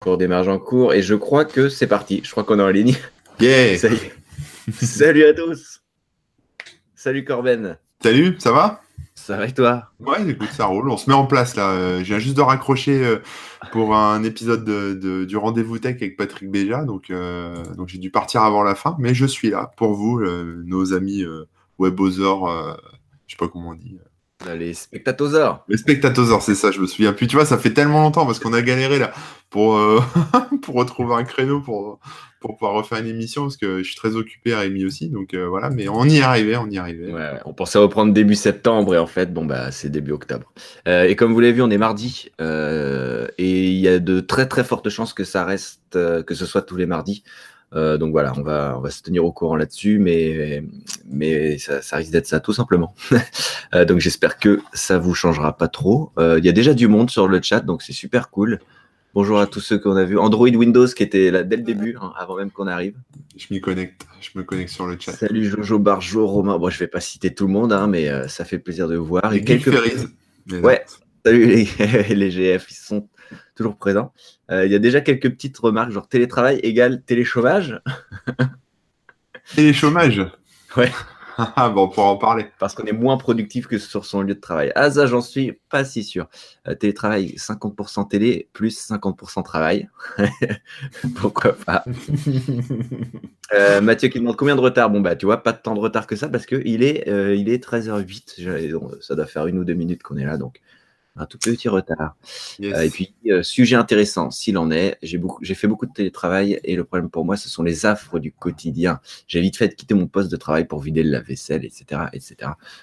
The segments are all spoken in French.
Cours démarrage en cours et je crois que c'est parti. Je crois qu'on est en ligne. Yeah Ça y est. Salut à tous. Salut Corben. Salut, ça va? Ça va et toi? Ouais, écoute, ça roule. On se met en place là. Euh, Je viens juste de raccrocher euh, pour un épisode de, de- du rendez-vous tech avec Patrick Béja. Donc, euh, donc j'ai dû partir avant la fin, mais je suis là pour vous, euh, nos amis euh, webosaures. euh, je sais pas comment on dit. Les spectatoseurs. Les spectateurs, c'est ça, je me souviens plus. Tu vois, ça fait tellement longtemps parce qu'on a galéré là pour, euh, pour retrouver un créneau pour, pour pouvoir refaire une émission parce que je suis très occupé à Rémi aussi. Donc euh, voilà, mais on y est arrivé, on y arrivé. Ouais. On pensait reprendre début septembre et en fait, bon bah c'est début octobre. Euh, et comme vous l'avez vu, on est mardi euh, et il y a de très très fortes chances que ça reste, que ce soit tous les mardis. Euh, donc voilà, on va on va se tenir au courant là-dessus, mais mais ça, ça risque d'être ça tout simplement. Euh, donc j'espère que ça vous changera pas trop. Euh, Il y a déjà du monde sur le chat, donc c'est super cool. Bonjour à tous ceux qu'on a vus. Android Windows qui était là dès le début, hein, avant même qu'on arrive. Je m'y connecte, je me connecte sur le chat. Salut Jojo Barjo, Romain. Bon, je vais pas citer tout le monde, hein, mais ça fait plaisir de vous voir. Et quelques. Ouais. Salut les, les GF, ils sont toujours présents. Euh, Il y a déjà quelques petites remarques, genre télétravail égale téléchômage, chômages Ouais. Ah bon, on pourra en parler. parce qu'on est moins productif que sur son lieu de travail. Ah ça, j'en suis pas si sûr. Euh, télétravail, 50% télé, plus 50% travail. Pourquoi pas? Euh, Mathieu qui demande combien de retard? Bon bah tu vois, pas de temps de retard que ça parce que il est, euh, il est 13h08. J'allais- donc, Ça doit faire une ou deux minutes qu'on est là, donc un tout petit retard. Yes. Euh, et puis, euh, sujet intéressant, s'il en est, j'ai beaucoup, j'ai fait beaucoup de télétravail et le problème pour moi, ce sont les affres du quotidien. J'ai vite fait de quitter mon poste de travail pour vider le lave-vaisselle, etc., etc.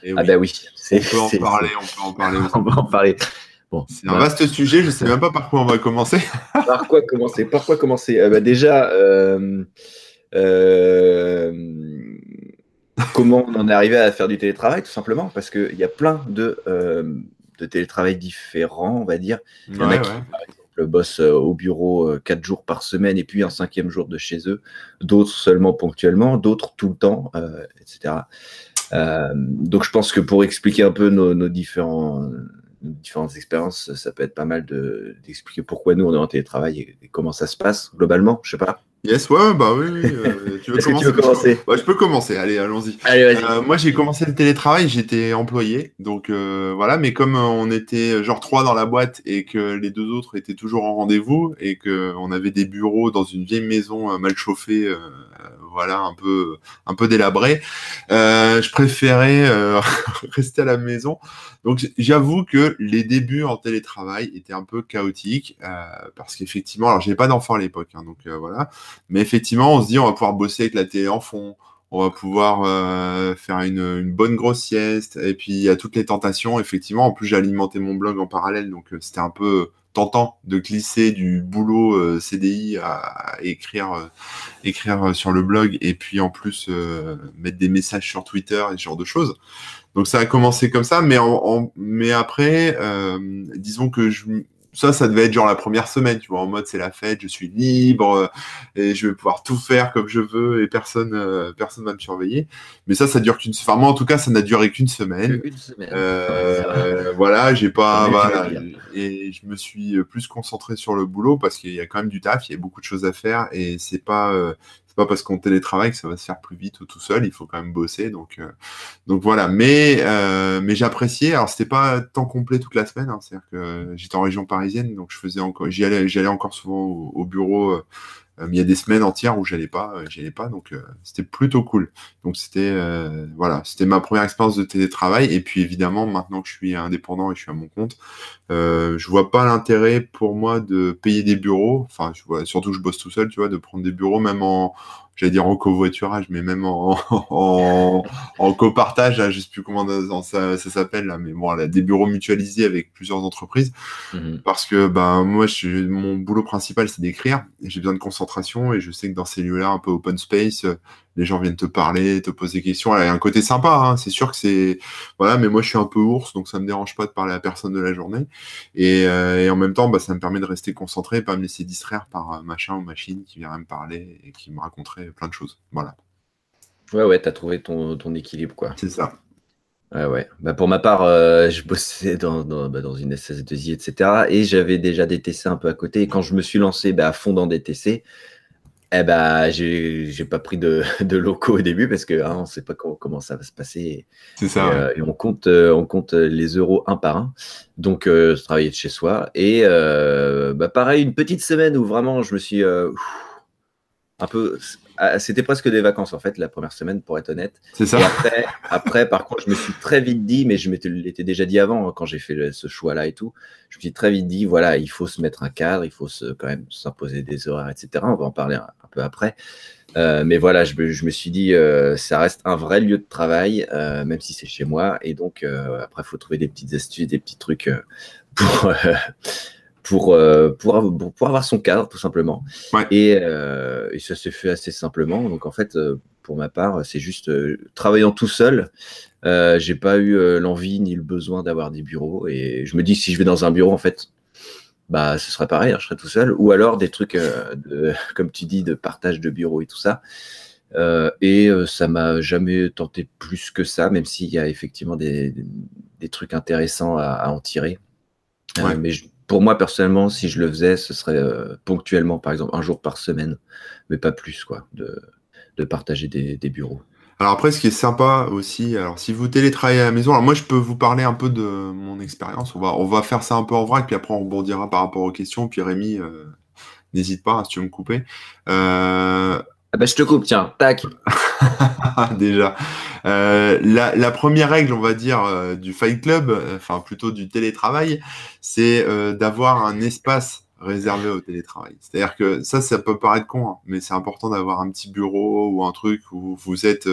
Et Ah oui, bah oui, on c'est, peut en c'est- parler, on peut en parler aussi. on va en parler. Bon, C'est un vaste sujet, je sais même pas par quoi on va commencer. par quoi commencer Par quoi commencer? Euh, bah, Déjà, euh, euh, comment on en est arrivé à faire du télétravail, tout simplement, parce qu'il y a plein de, de télétravail différents, on va dire. Il y en a qui, ouais. par exemple, bossent euh, au bureau euh, quatre jours par semaine et puis un cinquième jour de chez eux. D'autres seulement ponctuellement, d'autres tout le temps, euh, etc. Euh, donc je pense que pour expliquer un peu nos, nos différents, nos différentes expériences, ça peut être pas mal de- d'expliquer pourquoi nous on est en télétravail et, et comment ça se passe globalement. Je sais pas. Yes, ouais, bah oui, oui. euh, tu veux que tu commencer veux commencer? Ouais, je peux commencer, allez, allons-y. Euh, moi, j'ai commencé le télétravail, j'étais employé, donc euh, voilà. Mais comme euh, on était euh, genre trois dans la boîte et que les deux autres étaient toujours en rendez-vous et que on avait des bureaux dans une vieille maison euh, mal chauffée, voilà, un peu, un peu délabrée, euh, je préférais euh, rester à la maison. Donc, j'avoue que les débuts en télétravail étaient un peu chaotiques euh, parce qu'effectivement, alors j'avais pas d'enfant à l'époque, hein, donc voilà. Mais effectivement, on se dit on va pouvoir bosser avec la télé en fond on va pouvoir faire une, une bonne grosse sieste. Et puis, il y a toutes les tentations. Effectivement, en plus, j'ai alimenté mon blog en parallèle. Donc, euh, c'était un peu tentant de glisser du boulot euh, CDI à, écrire, euh, écrire euh, sur le blog. Et puis, en plus, mettre des messages sur Twitter et ce genre de choses. Donc, ça a commencé comme ça. Mais, en, en- mais après, disons que je, ça, ça devait être genre la première semaine, tu vois, en mode c'est la fête, je suis libre, euh, et je vais pouvoir tout faire comme je veux et personne euh, personne va me surveiller. Mais ça, ça dure qu'une, enfin moi en tout cas, ça n'a duré qu'une semaine. Une semaine. Euh, voilà, j'ai pas, voilà, et je me suis plus concentré sur le boulot parce qu'il y a quand même du taf, il y a beaucoup de choses à faire et c'est pas, euh, pas parce qu'on télétravaille que ça va se faire plus vite ou tout seul, il faut quand même bosser, donc, euh, donc voilà. Mais, euh, mais j'appréciais. Alors c'était pas temps complet toute la semaine, hein, c'est-à-dire que j'étais en région parisienne, donc je faisais encore, j'y allais, j'y allais encore souvent au, au bureau. Euh, il y a des semaines entières où j'allais pas, euh, j'y allais pas, donc euh, c'était plutôt cool. Donc c'était voilà, c'était ma première expérience de télétravail. Et puis évidemment, maintenant que je suis indépendant et je suis à mon compte, je vois pas l'intérêt pour moi de payer des bureaux. Enfin, surtout que je bosse tout seul, tu vois, de prendre des bureaux même en, j'allais dire en covoiturage, mais même en en, en copartage, là, je sais plus comment ça, ça s'appelle là, mais bon, là, des bureaux mutualisés avec plusieurs entreprises Mhm. parce que ben moi je, mon boulot principal c'est d'écrire j'ai besoin de concentration et je sais que dans ces lieux-là un peu open space les gens viennent te parler te poser des questions il y a un côté sympa hein, c'est sûr que c'est voilà mais moi je suis un peu ours donc ça me dérange pas de parler à personne de la journée et, euh, et en même temps bah, ça me permet de rester concentré et pas me laisser distraire par euh, machin ou machine qui viendrait me parler et qui me raconterait plein de choses voilà Ouais, ouais, t'as trouvé ton, ton équilibre, quoi. c'est ça Ouais, ouais. Bah, pour ma part, euh, je bossais dans, dans, bah, dans une SS2I, etc. Et j'avais déjà des TC un peu à côté. Et quand je me suis lancé bah, à fond dans des TC, eh ben, j'ai j'ai pas pris de, de locaux au début parce que hein, on sait pas comment, comment ça va se passer. C'est ça. Et, euh, et on compte, euh, on compte les euros un par un. Donc, euh, je travaillais de chez soi. Et euh, bah, pareil, une petite semaine où vraiment je me suis euh, un peu. Ah, C'était presque des vacances en fait, la première semaine, pour être honnête. C'est ça. Et après, après, par contre, je me suis très vite dit, mais je m'étais déjà dit avant, hein, quand j'ai fait le- ce choix-là et tout, je me suis très vite dit, voilà, il faut se mettre un cadre, il faut se, quand même s'imposer des horaires, etc. On va en parler un, un peu après. Euh, mais voilà, je me, je me suis dit, euh, ça reste un vrai lieu de travail, euh, même si c'est chez moi. Et donc, après, il faut trouver des petites astuces, des petits trucs pour, pour, euh, pour, avoir- pour, pour avoir son cadre, tout simplement. Ouais. Et, euh, et ça s'est fait assez simplement. Donc, en fait, euh, pour ma part, c'est juste euh, travaillant tout seul. Euh, j'ai pas eu l'envie ni le besoin d'avoir des bureaux. Et je me dis si je vais dans un bureau, en fait, bah, ce serait pareil, hein, je serais tout seul. Ou alors des trucs, euh, de, comme tu dis, de partage de bureaux et tout ça. Euh, et euh, ça m'a jamais tenté plus que ça, même s'il y a effectivement des, des, trucs intéressants à, à en tirer. Ouais. mais je- pour moi, personnellement, si je le faisais, ce serait euh, ponctuellement, par exemple, un jour par semaine, mais pas plus, quoi, de, partager des, des bureaux. Alors après, ce qui est sympa aussi, alors si vous télétravaillez à la maison, alors moi je peux vous parler un peu de mon expérience. On va, on va faire ça un peu en vrac, puis après on rebondira par rapport aux questions. Puis Rémi, euh, n'hésite pas hein, si tu veux me couper. Euh, Ah bah, je te coupe, tiens, tac. déjà, Euh, la, la première règle, on va dire, euh, du Fight Club, euh, enfin plutôt du télétravail, c'est euh, d'avoir un espace réservé au télétravail. C'est-à-dire que ça, ça peut paraître con, hein, mais c'est important d'avoir un petit bureau ou un truc où vous êtes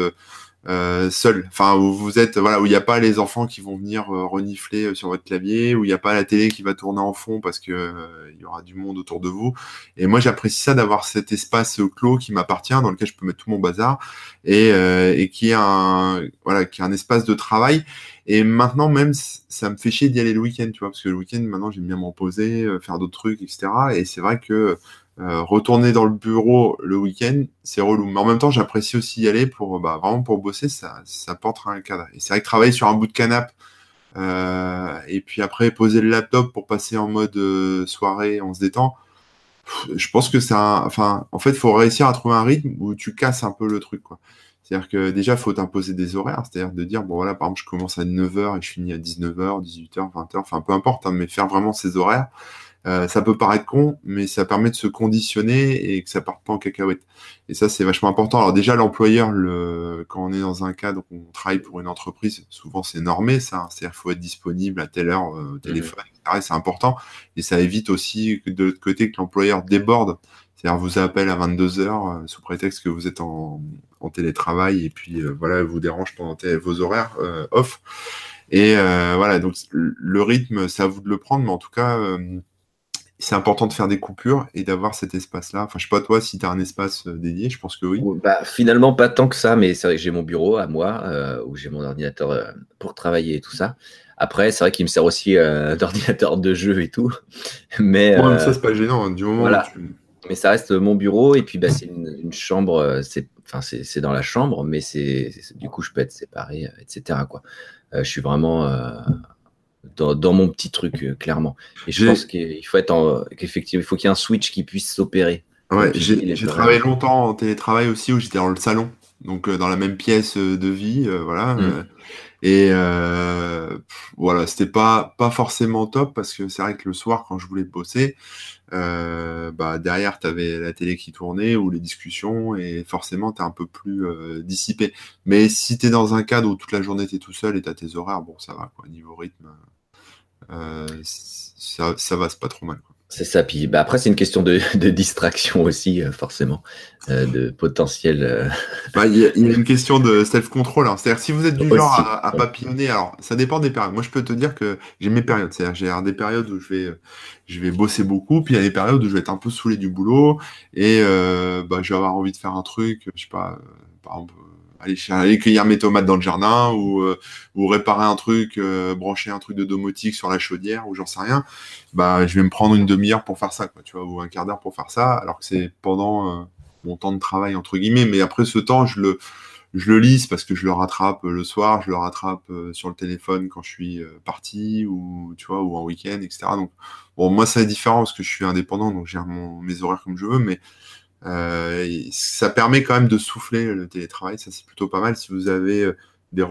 euh, seul, enfin où vous êtes, voilà, où il n'y a pas les enfants qui vont venir euh, renifler euh, sur votre clavier, où il n'y a pas la télé qui va tourner en fond parce que il y aura du monde autour de vous. Et moi, j'apprécie ça d'avoir cet espace clos qui m'appartient, dans lequel je peux mettre tout mon bazar et, qui est un voilà qui est un espace de travail. Et maintenant même ça me fait chier d'y aller le week-end tu vois parce que le week-end maintenant j'aime bien me reposer faire d'autres trucs etc et c'est vrai que euh, retourner dans le bureau le week-end c'est relou. Mais en même temps j'apprécie aussi y aller pour bah, vraiment pour bosser ça ça porte un cadre. Et c'est vrai que travailler sur un bout de canapé euh, et puis après poser le laptop pour passer en mode euh, soirée on se détend je pense que un enfin en fait faut réussir à trouver un rythme où tu casses un peu le truc quoi. C'est-à-dire que déjà, faut t'imposer des horaires, c'est-à-dire de dire, bon voilà, par exemple, je commence à 9h et je finis à 19h, 18h, 20h, enfin peu importe, hein, mais faire vraiment ces horaires, euh, ça peut paraître con, mais ça permet de se conditionner et que ça parte pas en cacahuète. Et ça, c'est vachement important. Alors déjà, l'employeur, le... quand on est dans un cadre où on travaille pour une entreprise, souvent c'est normé, ça, c'est-à-dire faut être disponible à telle heure euh, au téléphone, etc. Et c'est important. Et ça évite aussi que de l'autre côté que l'employeur déborde c'est-à-dire vous appelle à 22h euh, sous prétexte que vous êtes en, en télétravail et puis euh, voilà, vous dérange pendant vos horaires euh, off. Et euh, voilà, donc le rythme, c'est à vous de le prendre, mais en tout cas, euh, c'est important de faire des coupures et d'avoir cet espace-là. Enfin, je sais pas toi si tu as un espace euh, dédié, je pense que oui. Bah, finalement, pas tant que ça, mais c'est vrai que j'ai mon bureau à moi, euh, où j'ai mon ordinateur euh, pour travailler et tout ça. Après, c'est vrai qu'il me sert aussi euh, d'ordinateur de jeu et tout. Mais, Ouais, mais ça, c'est pas gênant, hein, du moment voilà. où tu... mais ça reste mon bureau. Et puis, bah, c'est une, une chambre. C'est enfin, c'est dans la chambre, mais c'est du coup, je peux être séparé, etc. Quoi. Je suis vraiment dans, dans mon petit truc, euh, clairement. Et je pense qu'il faut être en, qu'effectivement, il faut qu'il y ait un switch qui puisse s'opérer. Ouais, j'ai travaillé longtemps en télétravail aussi où j'étais dans le salon, donc euh, dans la même pièce euh, de vie, euh, voilà. Mm. euh, et euh, pff, voilà, c'était pas pas forcément top parce que c'est vrai que le soir quand je voulais bosser, euh, bah derrière t'avais la télé qui tournait ou les discussions et forcément t'es un peu plus euh, dissipé. Mais si t'es dans un cadre où toute la journée t'es tout seul et t'as tes horaires, bon ça va quoi, niveau rythme, euh, ça ça va, c'est pas trop mal. Quoi. C'est ça. Puis bah, après, c'est une question de, de distraction aussi, euh, forcément, euh, de potentiel. euh, Bah, il y, a il y a une question de self-control. hein. C'est-à-dire, si vous êtes du Aussi, genre à, papillonner, alors ça dépend des périodes. Moi, je peux te dire que j'ai mes périodes. C'est-à-dire, j'ai des périodes où je vais, je vais bosser beaucoup, puis il y a des périodes où je vais être un peu saoulé du boulot et bah, je vais avoir envie de faire un truc, je sais pas, par exemple, aller, cueillir mes tomates dans le jardin ou, euh, réparer un truc, euh, brancher un truc de domotique sur la chaudière ou j'en sais rien. Bah, je vais me prendre une demi-heure pour faire ça, quoi, tu vois, ou un quart d'heure pour faire ça, alors que c'est pendant euh, mon temps de travail entre guillemets. Mais après ce temps, je le je le lise parce que je le rattrape le soir, je le rattrape sur le téléphone quand je suis parti ou tu vois ou en week-end, etc. Donc bon, moi c'est différent parce que je suis indépendant, donc j'ai mes horaires comme je veux, mais ça permet quand même de souffler le télétravail, ça c'est plutôt pas mal si vous avez des,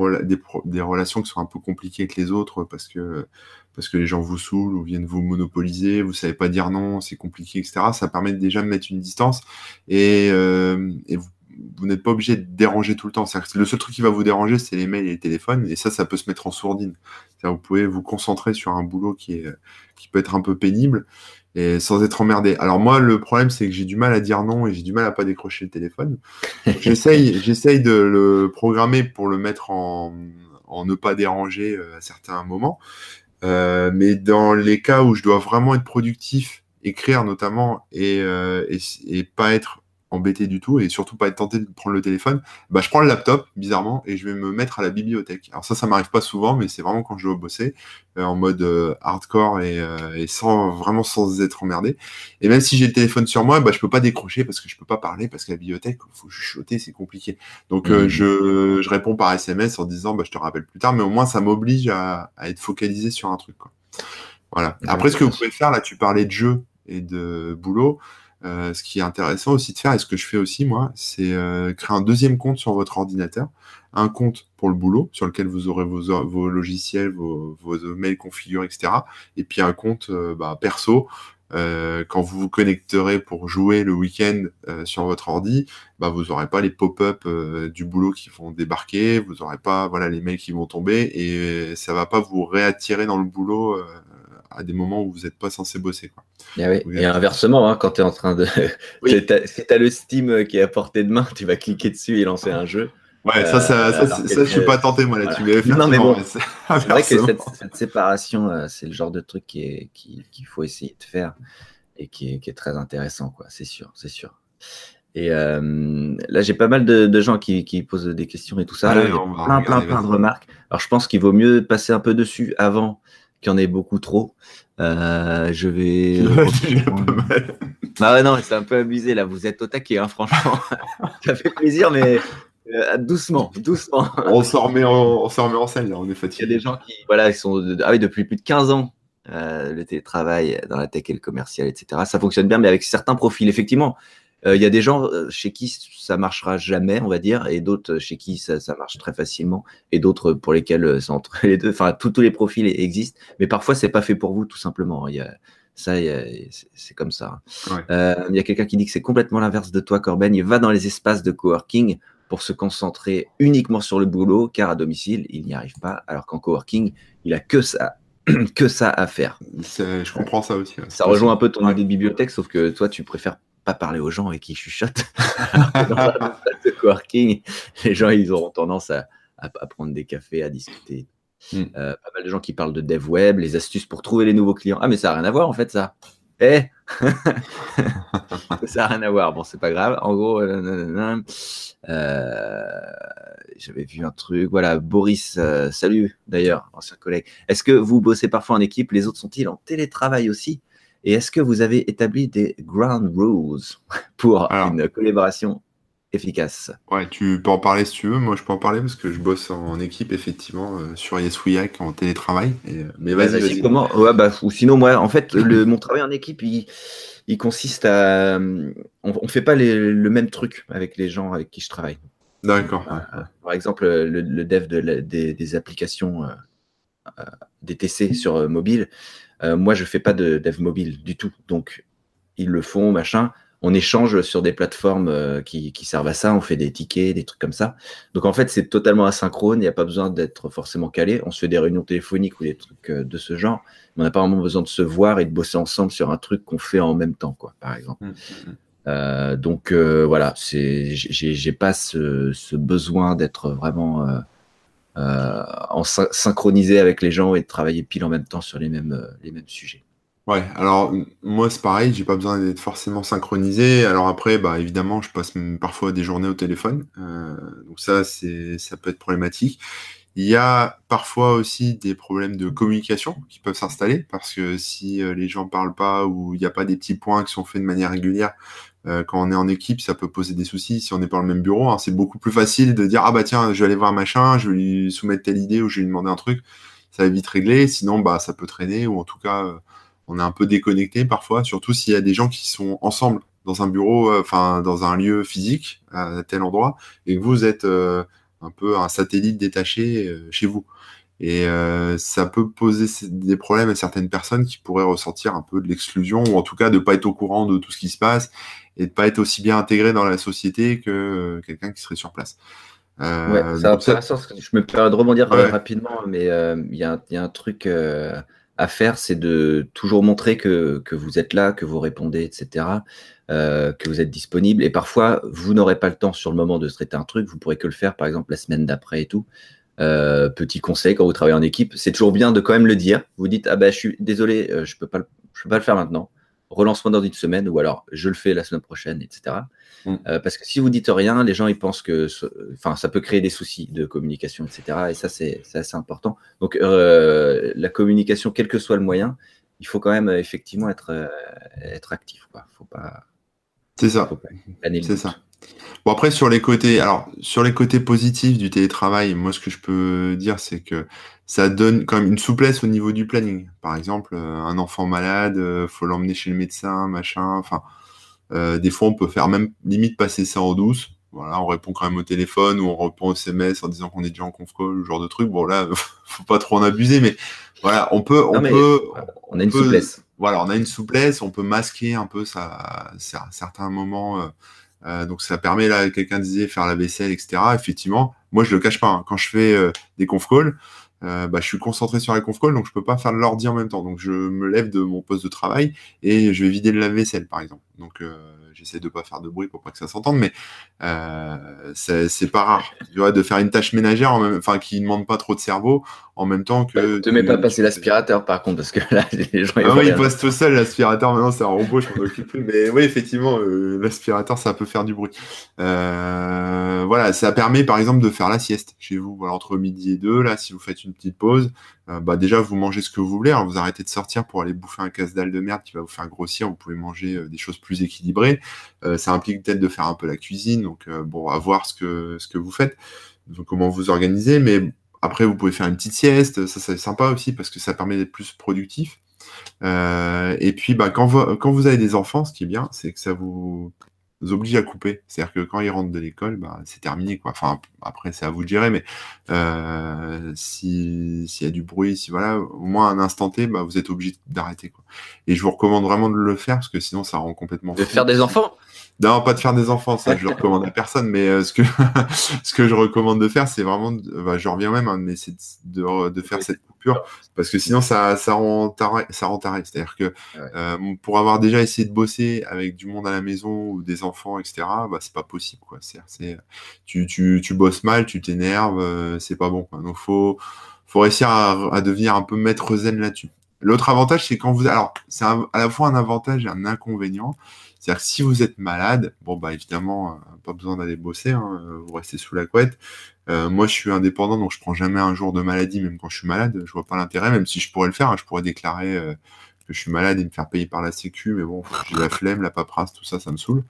des, relations qui sont un peu compliquées avec les autres parce que parce que les gens vous saoulent ou viennent vous monopoliser, vous savez pas dire non, c'est compliqué, etc. Ça permet déjà de mettre une distance et, euh, et vous, vous n'êtes pas obligé de déranger tout le temps. Que le seul truc qui va vous déranger, c'est les mails et les téléphones, et ça, ça peut se mettre en sourdine. Vous pouvez vous concentrer sur un boulot qui, est, qui peut être un peu pénible et sans être emmerdé. Alors moi, le problème, c'est que j'ai du mal à dire non et j'ai du mal à pas décrocher le téléphone. J'essaye, j'essaye de le programmer pour le mettre en, en ne pas déranger euh, à certains moments. Euh, mais dans les cas où je dois vraiment être productif, écrire notamment, et, euh, et, et pas être embêté du tout et surtout pas être tenté de prendre le téléphone, bah, je prends le laptop, bizarrement, et je vais me mettre à la bibliothèque. Alors ça, ça m'arrive pas souvent, mais c'est vraiment quand je dois bosser, euh, en mode euh, hardcore et, euh, et, sans vraiment sans être emmerdé. Et même si j'ai le téléphone sur moi, bah, je peux pas décrocher parce que je peux pas parler, parce que la bibliothèque, faut chuchoter, c'est compliqué. Donc mmh. je, je, réponds par SMS en disant, bah, je te rappelle plus tard, mais au moins ça m'oblige à, à, être focalisé sur un truc. Quoi. Voilà. Après, ce que vous pouvez faire, là, tu parlais de jeu et de boulot. Euh, ce qui est intéressant aussi de faire, et ce que je fais aussi moi, c'est euh, créer un deuxième compte sur votre ordinateur, un compte pour le boulot, sur lequel vous aurez vos, vos logiciels, vos, vos, mails configurés, etc. Et puis un compte euh, bah, perso. quand vous vous connecterez pour jouer le week-end sur votre ordi, bah, vous n'aurez pas les pop-up du boulot qui vont débarquer, vous n'aurez pas voilà les mails qui vont tomber et ça va pas vous réattirer dans le boulot à des moments où vous n'êtes pas censé bosser. Et, ah et inversement, hein, quand tu es en train de. si tu as le Steam euh, qui est à portée de main, tu vas cliquer dessus et lancer un jeu. Ouais, ça, ça, euh, ça, ça, je suis pas tenté moi là-dessus. Non, mais bon, c'est vrai que cette, cette séparation, euh, c'est le genre de truc qu'il qui, qui faut essayer de faire et qui est, qui est très intéressant, quoi. C'est sûr, c'est sûr. Et euh, là, j'ai pas mal de, de gens qui, qui, posent des questions et tout ça. Allez, plein, plein, plein de remarques. Alors, je pense qu'il vaut mieux passer un peu dessus avant qu'il y en ait beaucoup trop. Euh, je vais. bah ouais, non, c'est un peu abusé là. Vous êtes au taquet, hein, franchement. ça fait plaisir, mais euh, doucement, doucement. on s'en remet, en, remet en scène là. On est fatigué. Il y a des gens qui, voilà, ils sont ah oui, depuis plus de 15 ans. Euh, le télétravail dans la tech et le commercial, etc. Ça fonctionne bien, mais avec certains profils, effectivement. Euh, il y a des gens euh, chez qui ça marchera jamais, on va dire, et d'autres chez qui ça, ça, marche très facilement, et d'autres pour lesquels euh, c'est entre les deux. Enfin, tous les profils existent, mais parfois c'est pas fait pour vous, tout simplement. Il y a, ça, c'est comme ça. Euh, il y a quelqu'un qui dit que c'est complètement l'inverse de toi, Corben. Il va dans les espaces de coworking pour se concentrer uniquement sur le boulot, car à domicile, il n'y arrive pas, alors qu'en coworking, il a que ça que ça à faire. Je comprends ça aussi. Ça rejoint un peu ton idée de bibliothèque, sauf que toi, tu préfères pas parler aux gens et qui chuchotent. Dans un de coworking, les gens, ils auront tendance à, à, prendre des cafés, à discuter. Hmm. Euh, pas mal de gens qui parlent de dev web, les astuces pour trouver les nouveaux clients. Ah, mais ça n'a rien à voir en fait, ça. Eh Ça n'a rien à voir. Bon, c'est pas grave. En gros, euh, euh, j'avais vu un truc. Voilà, Boris, salut d'ailleurs, ancien collègue. Est-ce que vous bossez parfois en équipe? Les autres sont-ils en télétravail aussi? Et est-ce que vous avez établi des ground rules pour une collaboration efficace? Ouais, tu peux en parler si tu veux. Moi, je peux en parler parce que je bosse en équipe, effectivement, euh, sur Yeswiak en télétravail. Euh, mais vas-y, comment? Ouais, bah, Ou sinon, moi, en fait, le, mon travail en équipe, il, il consiste à. On ne fait pas le même truc avec les gens avec qui je travaille. D'accord. par exemple, le, dev de des, des, applications euh, DTC sur mobile, euh, moi, je fais pas de dev mobile du tout. Donc, ils le font, machin. On échange sur des plateformes euh, qui, qui, servent à ça. On fait des tickets, des trucs comme ça. Donc, en fait, c'est totalement asynchrone. Il n'y a pas besoin d'être forcément calé. On se fait des réunions téléphoniques ou des trucs euh, de ce genre. Mais on n'a pas vraiment besoin de se voir et de bosser ensemble sur un truc qu'on fait en même temps, quoi, par exemple. Mmh, mmh, mmh. Euh, donc voilà, c'est, j'ai pas ce, ce besoin d'être vraiment euh, en synchroniser avec les gens et de travailler pile en même temps sur les mêmes, euh, les mêmes sujets. Ouais, alors moi c'est pareil, j'ai pas besoin d'être forcément synchronisé. Alors après, bah évidemment, je passe parfois des journées au téléphone, euh, donc ça c'est ça peut être problématique. Il y a parfois aussi des problèmes de communication qui peuvent s'installer parce que si les gens parlent pas ou il n'y a pas des petits points qui sont faits de manière régulière, quand on est en équipe, ça peut poser des soucis. Si on n'est pas dans le même bureau, hein. c'est beaucoup plus facile de dire ah bah tiens, je vais aller voir machin, je vais lui soumettre telle idée ou je vais lui demander un truc. Ça va vite régler. Sinon, bah ça peut traîner ou en tout cas, on est un peu déconnecté parfois, surtout s'il y a des gens qui sont ensemble dans un bureau, euh, enfin dans un lieu physique à tel endroit, et que vous êtes euh, un peu un satellite détaché euh, chez vous. Et ça peut poser des problèmes à certaines personnes qui pourraient ressentir un peu de l'exclusion, ou en tout cas de pas être au courant de tout ce qui se passe, et de pas être aussi bien intégré dans la société que quelqu'un qui serait sur place. ouais, c'est intéressant. Je me permets de rebondir rapidement, mais il y, y, a un truc à faire, c'est de toujours montrer que, vous êtes là, que vous répondez, etc. Euh, que vous êtes disponible. Et parfois, vous n'aurez pas le temps sur le moment de traiter un truc. Vous pourrez que le faire, par exemple, la semaine d'après et tout. Euh, petit conseil quand vous travaillez en équipe, c'est toujours bien de quand même le dire. Vous dites ah ben je suis désolé, euh, je peux je peux pas le faire maintenant. Relance-moi dans une semaine ou alors je le fais la semaine prochaine, etc. Mm. parce que si vous dites rien, les gens ils pensent que, enfin, ça peut créer des soucis de communication, etc. Et ça c'est assez important. Donc la communication, quel que soit le moyen, il faut quand même effectivement être être actif. Quoi. Faut pas c'est ça. C'est ça. Bon après sur les côtés, alors sur les côtés positifs du télétravail, moi ce que je peux dire c'est que ça donne quand même une souplesse au niveau du planning. Par exemple, euh, un enfant malade, euh, faut l'emmener chez le médecin, machin. Enfin, euh, des fois on peut faire même limite passer ça en douce. Voilà, on répond quand même au téléphone ou on répond au SMS en disant qu'on est déjà en conf call, ce genre de truc. Bon là, faut pas trop en abuser, mais voilà, on peut, on peut, on a une souplesse voilà, on a une souplesse, on peut masquer un peu ça, à certains moments. Euh, donc ça permet là, quelqu'un disait faire la vaisselle, etc. Effectivement, moi je le cache pas. Hein. Quand je fais euh, des conf calls, bah, je suis concentré sur les conf calls, donc je peux pas faire l'ordi en même temps. Donc je me lève de mon poste de travail et je vais vider le lave-vaisselle, par exemple. Donc j'essaie de pas faire de bruit pour pas que ça s'entende, mais euh, c'est pas rare. Tu vois, de faire une tâche ménagère, enfin, qui ne demande pas trop de cerveau, en même temps que. Ne te mets pas passer l'aspirateur, par contre, parce que là, les gens. Ah oui, il passe tout seul, l'aspirateur. Maintenant, c'est un robot, je m'en occupe plus. Mais oui, effectivement, euh, l'aspirateur, ça peut faire du bruit. Euh, voilà, ça permet, par exemple, de faire la sieste chez vous. Voilà, entre midi et deux, là, si vous faites une petite pause, euh, bah, déjà, vous mangez ce que vous voulez. Alors, vous arrêtez de sortir pour aller bouffer un casse-dalle de merde qui va vous faire grossir. Vous pouvez manger des choses plus équilibrées. ça implique peut-être de faire un peu la cuisine. Donc, bon, à voir ce que, ce que vous faites, comment vous organisez. Mais après, vous pouvez faire une petite sieste. Ça, c'est sympa aussi parce que ça permet d'être plus productif. et puis, bah, quand vous avez des enfants, ce qui est bien, c'est que ça vous oblige à couper. C'est-à-dire que quand ils rentrent de l'école, bah, c'est terminé. Quoi. Enfin, après, c'est à vous de gérer, mais euh, s'il y a du bruit, si voilà, au moins un instant T, bah, vous êtes obligé d'arrêter. Quoi. Et je vous recommande vraiment de le faire parce que sinon, ça rend complètement. De faire des enfants? Non, pas de faire des enfants, ça je le recommande à personne, mais euh, ce, que, ce que je recommande de faire, c'est vraiment, bah, je reviens même, hein, mais c'est de, de, faire cette coupure, parce que sinon ça, ça rend taré. Ça rend C'est-à-dire que euh, pour avoir déjà essayé de bosser avec du monde à la maison ou des enfants, etc., bah, c'est pas possible. Quoi. C'est, tu, tu, tu bosses mal, tu t'énerves, euh, c'est pas bon. Quoi. Donc faut, faut réussir à, à devenir un peu maître zen là-dessus. L'autre avantage, c'est quand vous. Alors, c'est à la fois un avantage et un inconvénient. C'est-à-dire que si vous êtes malade, bon, bah évidemment, euh, pas besoin d'aller bosser, hein, euh, vous restez sous la couette. Euh, moi, je suis indépendant, donc je prends jamais un jour de maladie, même quand je suis malade. Je vois pas l'intérêt, même si je pourrais le faire. Hein, je pourrais déclarer que je suis malade et me faire payer par la Sécu, mais bon, j'ai la flemme, la paperasse, tout ça, ça me saoule.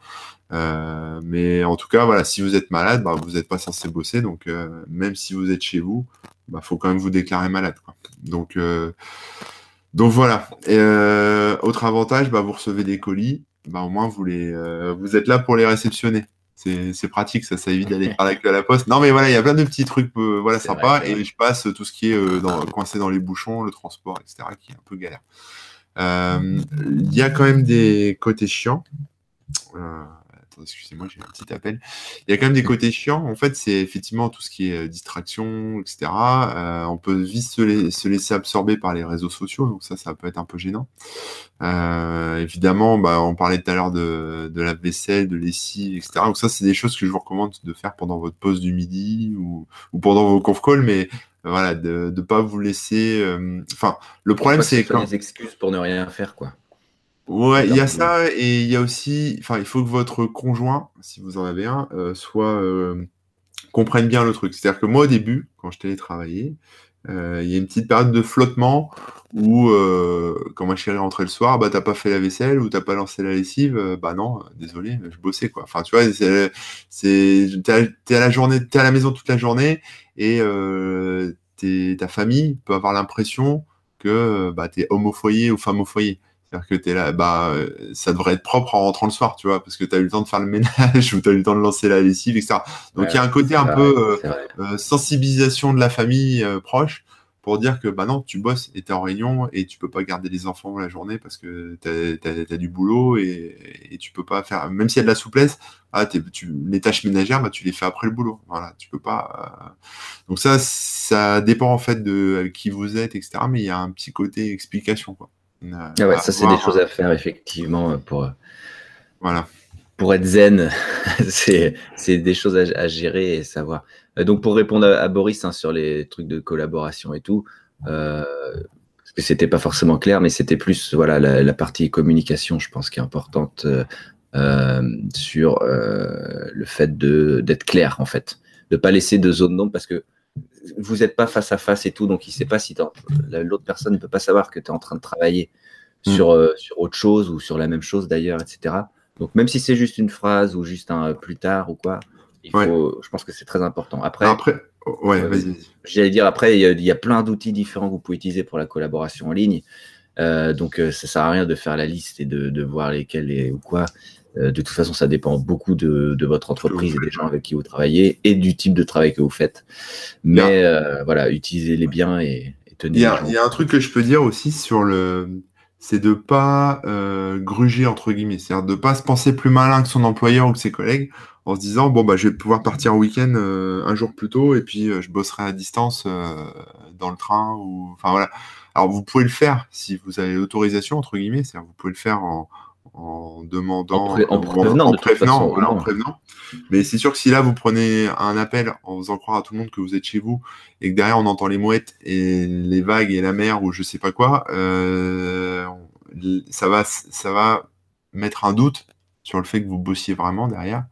mais en tout cas, voilà, si vous êtes malade, bah, vous n'êtes pas censé bosser, donc même si vous êtes chez vous, bah, faut quand même vous déclarer malade. Quoi. Donc, donc voilà. autre avantage, bah, vous recevez des colis bah, au moins vous les, euh, vous êtes là pour les réceptionner. C'est pratique, ça, ça évite d'aller faire la queue à la poste. Non, mais voilà, il y a plein de petits trucs, euh, voilà, sympas. et je passe tout ce qui est euh, dans, coincé dans les bouchons, le transport, etc., qui est un peu galère. Il y a quand même des côtés chiants excusez-moi, j'ai un petit appel. Il y a quand même des côtés chiants. En fait, c'est effectivement tout ce qui est euh, distraction, etc. Euh, on peut vite se, laisser absorber par les réseaux sociaux, donc ça, ça peut être un peu gênant. Euh, évidemment, bah, on parlait tout à l'heure de, la vaisselle, de lessive, etc. Donc ça, c'est des choses que je vous recommande de faire pendant votre pause du midi ou, pendant vos conf calls, mais voilà, de ne pas vous laisser. Enfin, le problème, c'est quand. des excuses pour ne rien faire, quoi. Ouais, il y a ça et il y a aussi, enfin, il faut que votre conjoint, si vous en avez un, euh, soit euh, comprennent bien le truc. C'est-à-dire que moi, au début, quand je télétravaillais, euh, il y a une petite période de flottement où, quand ma chérie rentrait le soir, bah t'as pas fait la vaisselle ou t'as pas lancé la lessive, bah non, désolé, je bossais quoi. Enfin, tu vois, c'est, t'es à, la journée, t'es à la maison toute la journée et ta famille peut avoir l'impression que bah t'es homme au foyer ou femme au foyer. C'est-à-dire que es là, bah, ça devrait être propre en rentrant le soir, tu vois, parce que tu as eu le temps de faire le ménage ou tu as eu le temps de lancer la lessive, etc. Donc il y a un côté un peu euh, euh, sensibilisation de la famille euh, proche pour dire que bah non, tu bosses et tu es en réunion et tu peux pas garder les enfants la journée parce que tu as, du boulot et, et, tu peux pas faire, même s'il y a de la souplesse, ah, tu, les tâches ménagères, bah, tu les fais après le boulot. Voilà, tu peux pas. Donc ça, ça dépend en fait de qui vous êtes, etc. Mais il y a un petit côté explication, quoi. Ah ouais, ça, c'est des choses à faire, effectivement, pour, voilà. pour être zen. c'est des choses à, gérer et savoir. Euh, donc, pour répondre à, Boris hein, sur les trucs de collaboration et tout, euh, parce que c'était pas forcément clair, mais c'était plus voilà la, partie communication, je pense, qui est importante euh, sur le fait d'être clair, en fait. De pas laisser de zone d'ombre, parce que vous n'êtes pas face à face et tout, donc il ne sait pas si l'autre personne ne peut pas savoir que tu es en train de travailler mm. sur, euh, sur autre chose ou sur la même chose d'ailleurs, etc. Donc même si c'est juste une phrase ou juste un plus tard ou quoi, il faut, je pense que c'est très important. Après, après ouais, vas-y. J'allais dire après, il y, a, plein d'outils différents que vous pouvez utiliser pour la collaboration en ligne. Euh, donc euh, ça sert à rien de faire la liste et de, de voir lesquels et, ou quoi. Euh, de toute façon, ça dépend beaucoup de, votre entreprise et des gens avec qui vous travaillez et du type de travail que vous faites. Mais euh, voilà, utilisez-les bien et, tenez. Il y, a, il y, a, un truc que je peux dire aussi sur le, c'est de pas euh, gruger entre guillemets, c'est-à-dire de pas se penser plus malin que son employeur ou que ses collègues en se disant bon bah je vais pouvoir partir en week-end un jour plus tôt et puis je bosserai à distance dans le train ou enfin voilà. Alors vous pouvez le faire si vous avez l'autorisation entre guillemets, c'est-à-dire vous pouvez le faire en en demandant, en, prévenant, en prévenant, Mais c'est sûr que si là vous prenez un appel en faisant croire à tout le monde que vous êtes chez vous et que derrière on entend les mouettes et les vagues et la mer ou je sais pas quoi, euh, ça va, ça va mettre un doute sur le fait que vous bossiez vraiment derrière.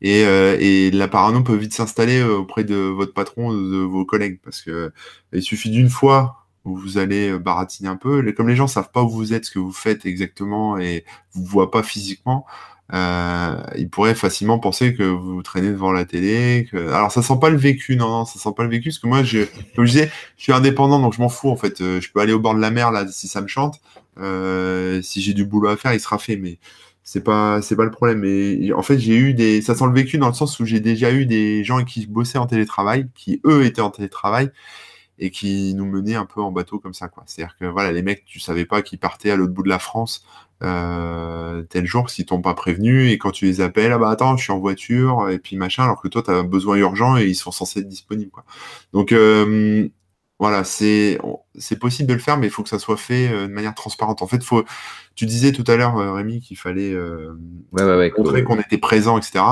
Et, euh, et la parano peut vite s'installer euh, auprès de votre patron, de vos collègues, parce que il suffit d'une fois où vous allez euh, baratiner un peu. Comme les gens savent pas où vous êtes, ce que vous faites exactement et vous voient pas physiquement, euh, ils pourraient facilement penser que vous traînez devant la télé. Que... Alors ça sent pas le vécu, non, non, ça sent pas le vécu, parce que moi, je, comme je disais, je suis indépendant, donc je m'en fous en fait. Euh, je peux aller au bord de la mer là si ça me chante. Euh, si j'ai du boulot à faire, il sera fait, mais c'est pas c'est pas le problème. Mais en fait, j'ai eu des, ça sent le vécu dans le sens où j'ai déjà eu des gens qui bossaient en télétravail, qui eux étaient en télétravail et qui nous menait un peu en bateau comme ça. quoi. C'est-à-dire que voilà, les mecs, tu savais pas qu'ils partaient à l'autre bout de la France euh, tel jour s'ils t'ont pas prévenu et quand tu les appelles, ah bah attends, je suis en voiture et puis machin, alors que toi, tu as un besoin urgent et ils sont censés être disponibles. Quoi. Donc euh, voilà, c'est c'est possible de le faire, mais il faut que ça soit fait euh, de manière transparente. En fait, faut, tu disais tout à l'heure, Rémi, qu'il fallait montrer qu'on était présent, etc.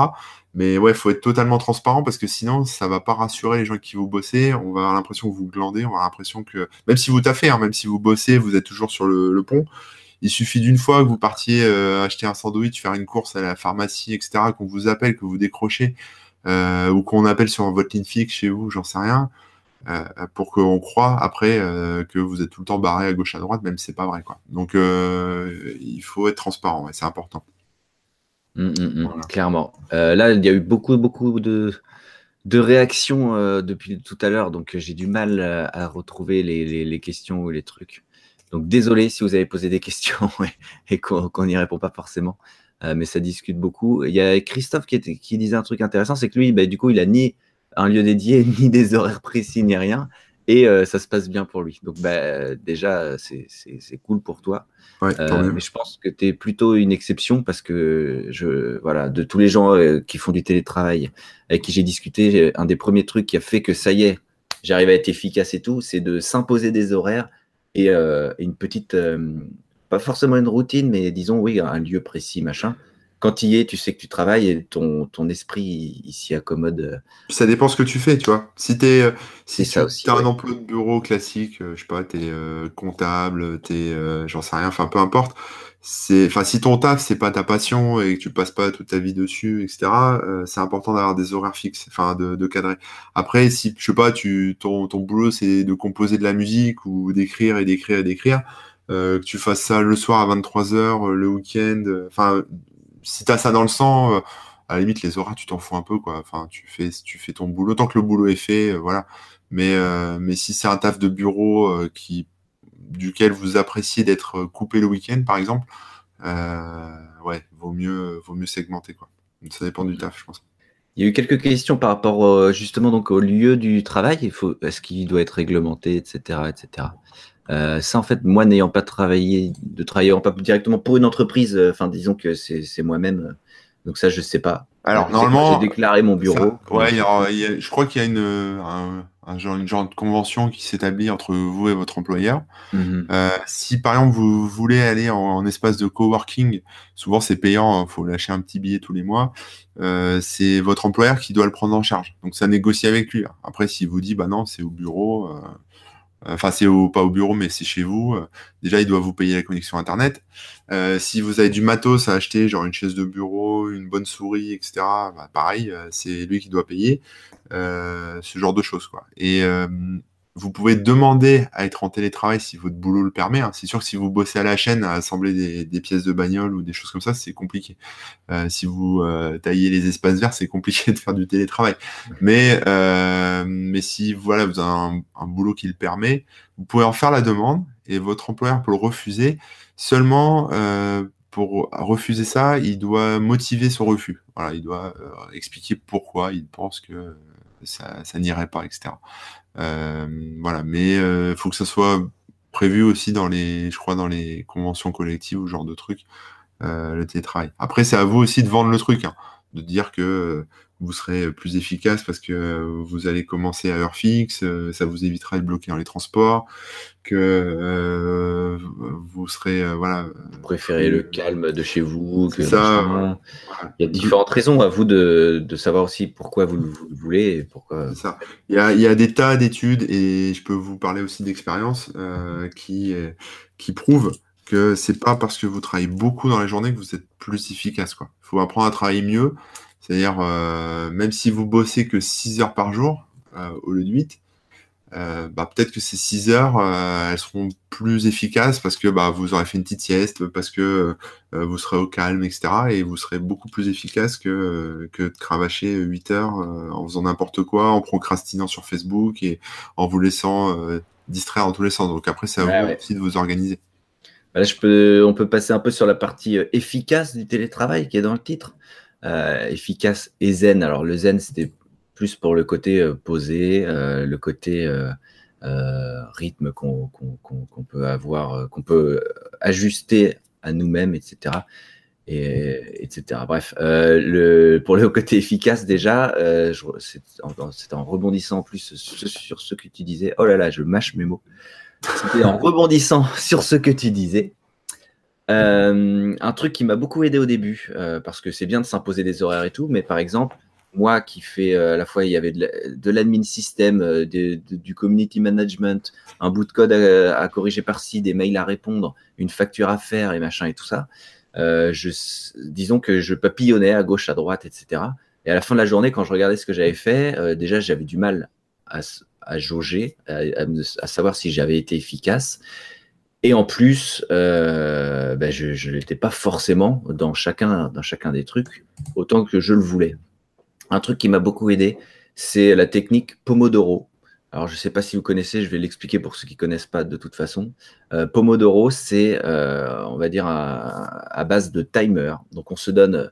Mais ouais, faut être totalement transparent parce que sinon, ça va pas rassurer les gens qui vous bossez. On va avoir l'impression que vous glandez, on va avoir l'impression que même si vous taffez, hein, même si vous bossez, vous êtes toujours sur le, pont. Il suffit d'une fois que vous partiez euh, acheter un sandwich, faire une course à la pharmacie, etc., qu'on vous appelle, que vous décrochez, euh, ou qu'on appelle sur votre ligne fixe chez vous, j'en sais rien, euh, pour qu'on croit après que vous êtes tout le temps barré à gauche à droite, même si c'est pas vrai. Donc il faut être transparent, c'est important. Mmh, mmh, mmh. Clairement. Euh, là, il y a eu beaucoup, beaucoup de, de réactions euh, depuis tout à l'heure, donc euh, j'ai du mal à retrouver les, les, questions ou les trucs. Donc désolé si vous avez posé des questions et, qu'on n'y répond pas forcément, mais ça discute beaucoup. Il y a Christophe qui, était, qui disait un truc intéressant, c'est que lui, bah, du coup, il a ni un lieu dédié, ni des horaires précis, ni rien et euh, ça se passe bien pour lui. Donc bah, déjà, c'est cool pour toi. Euh, mais je pense que tu es plutôt une exception parce que je, voilà, de tous les gens euh, qui font du télétravail avec qui j'ai discuté, un des premiers trucs qui a fait que ça y est, j'arrive à être efficace et tout, c'est de s'imposer des horaires et, et une petite, pas forcément une routine, mais disons, oui, un lieu précis, machin quand tu y es, tu sais que tu travailles et ton, ton esprit il, s'y accommode. Euh. Ça dépend ce que tu fais, tu vois. Si tu es, euh, tu as un emploi de bureau classique, euh, je sais pas, tu es comptable, tu es, j'en sais rien, enfin peu importe, c'est, enfin, si ton taf c'est pas ta passion et que tu passes pas toute ta vie dessus, etc. euh, c'est important d'avoir des horaires fixes, enfin, de, de cadrer. Après, si je sais pas, tu ton ton boulot c'est de composer de la musique ou d'écrire et d'écrire et d'écrire, que tu fasses ça le soir à 23h, le week-end, enfin, si t'as ça dans le sang, euh, à la limite les horaires tu t'en fous un peu quoi. Enfin, tu fais tu fais ton boulot tant que le boulot est fait, euh, voilà. Mais euh, mais si c'est un taf de bureau qui duquel vous appréciez d'être coupé le week-end, par exemple, ouais, vaut mieux, vaut mieux segmenter, quoi. Ça dépend du taf, je pense. Il y a eu quelques questions par rapport justement donc au lieu du travail. Il faut, est-ce qu'il doit être réglementé, etc., etc. Euh, ça, en fait, moi n'ayant pas travaillé, de travailler pas directement pour une entreprise, euh, enfin, disons que c'est moi-même. euh, Donc ça, je sais pas. Alors, normalement, j'ai déclaré mon bureau. Ça, ouais, y a- je crois qu'il y a une, un, un genre, une genre de convention qui s'établit entre vous et votre employeur. Mhm. Euh, si par exemple vous voulez aller en, en espace de coworking, souvent c'est payant, il faut lâcher un petit billet tous les mois. euh, c'est votre employeur qui doit le prendre en charge. Donc ça négocie avec lui. Après, s'il vous dit bah non, c'est au bureau, euh, enfin c'est au, pas au bureau, mais c'est chez vous. euh, déjà, il doit vous payer la connexion internet. Euh, si vous avez du matos à acheter, genre une chaise de bureau, une bonne souris, etc. bah, pareil, euh, c'est lui qui doit payer. Ce genre de choses quoi. Et vous pouvez demander à être en télétravail si votre boulot le permet. hein. C'est sûr que si vous bossez à la chaîne à assembler des, pièces de bagnole ou des choses comme ça, c'est compliqué. Euh, si vous euh, taillez les espaces verts, c'est compliqué de faire du télétravail. Mais euh, mais si voilà vous avez un, boulot qui le permet, vous pouvez en faire la demande et votre employeur peut le refuser. Seulement euh, pour refuser ça, il doit motiver son refus. Voilà, il doit expliquer pourquoi il pense que ça, ça n'irait pas, etc. Euh, voilà, mais il faut que ça soit prévu aussi dans les, je crois, dans les conventions collectives ou genre de trucs, euh, le télétravail. Après, c'est à vous aussi de vendre le truc, hein, de dire que euh, vous serez plus efficace parce que euh, vous allez commencer à heure fixe, euh, ça vous évitera de bloquer dans les transports, que euh, vous serez, euh, voilà. Vous préférez le calme de chez vous que ça, voilà. Il y a différentes raisons à vous de, de savoir aussi pourquoi vous, le- vous le voulez et pourquoi. Ça. Il y a, il y a des tas d'études et je peux vous parler aussi d'expériences euh, qui, euh, qui prouvent que c'est pas parce que vous travaillez beaucoup dans la journée que vous êtes plus efficace. Quoi. Il faut apprendre à travailler mieux. C'est-à-dire, euh, même si vous bossez que 6 heures par jour euh, au lieu de 8, euh, bah, peut-être que ces 6 heures, euh, elles seront plus efficaces parce que bah, vous aurez fait une petite sieste, parce que euh, vous serez au calme, etc. Et vous serez beaucoup plus efficace que, que de cravacher 8 heures en faisant n'importe quoi, en procrastinant sur Facebook et en vous laissant distraire dans tous les sens. Donc après, c'est à Ouais, vous ouais. aussi de vous organiser. Là, je peux, on peut passer un peu sur la partie efficace du télétravail qui est dans le titre. Euh, efficace et zen. Alors, le zen, c'était plus pour le côté euh, posé, euh, le côté rythme qu'on peut avoir, qu'on peut ajuster à nous-mêmes, etc. Et, etc. Bref, euh, le, pour le côté efficace, déjà, euh, je- c'est en, c'est en rebondissant en plus sur, sur ce que tu disais. Oh là là, je mâche mes mots. C'était en rebondissant sur ce que tu disais. Euh, un truc qui m'a beaucoup aidé au début, euh, parce que c'est bien de s'imposer des horaires et tout, mais par exemple, moi qui fais euh, à la fois, il y avait de la- de l'admin système, du community management, un bout de code à, corriger par-ci, des mails à répondre, une facture à faire et machin et tout ça. Disons que je papillonnais à gauche, à droite, etc. Et à la fin de la journée, quand je regardais ce que j'avais fait, déjà j'avais du mal à, jauger, à savoir si j'avais été efficace. Et en plus, euh, ben, je ne l'étais pas forcément dans chacun, dans chacun des trucs, autant que je le voulais. Un truc qui m'a beaucoup aidé, c'est la technique Pomodoro. Alors, je ne sais pas si vous connaissez, je vais l'expliquer pour ceux qui ne connaissent pas de toute façon. Euh, Pomodoro, c'est, euh, on va dire, à, base de timer. Donc, on se donne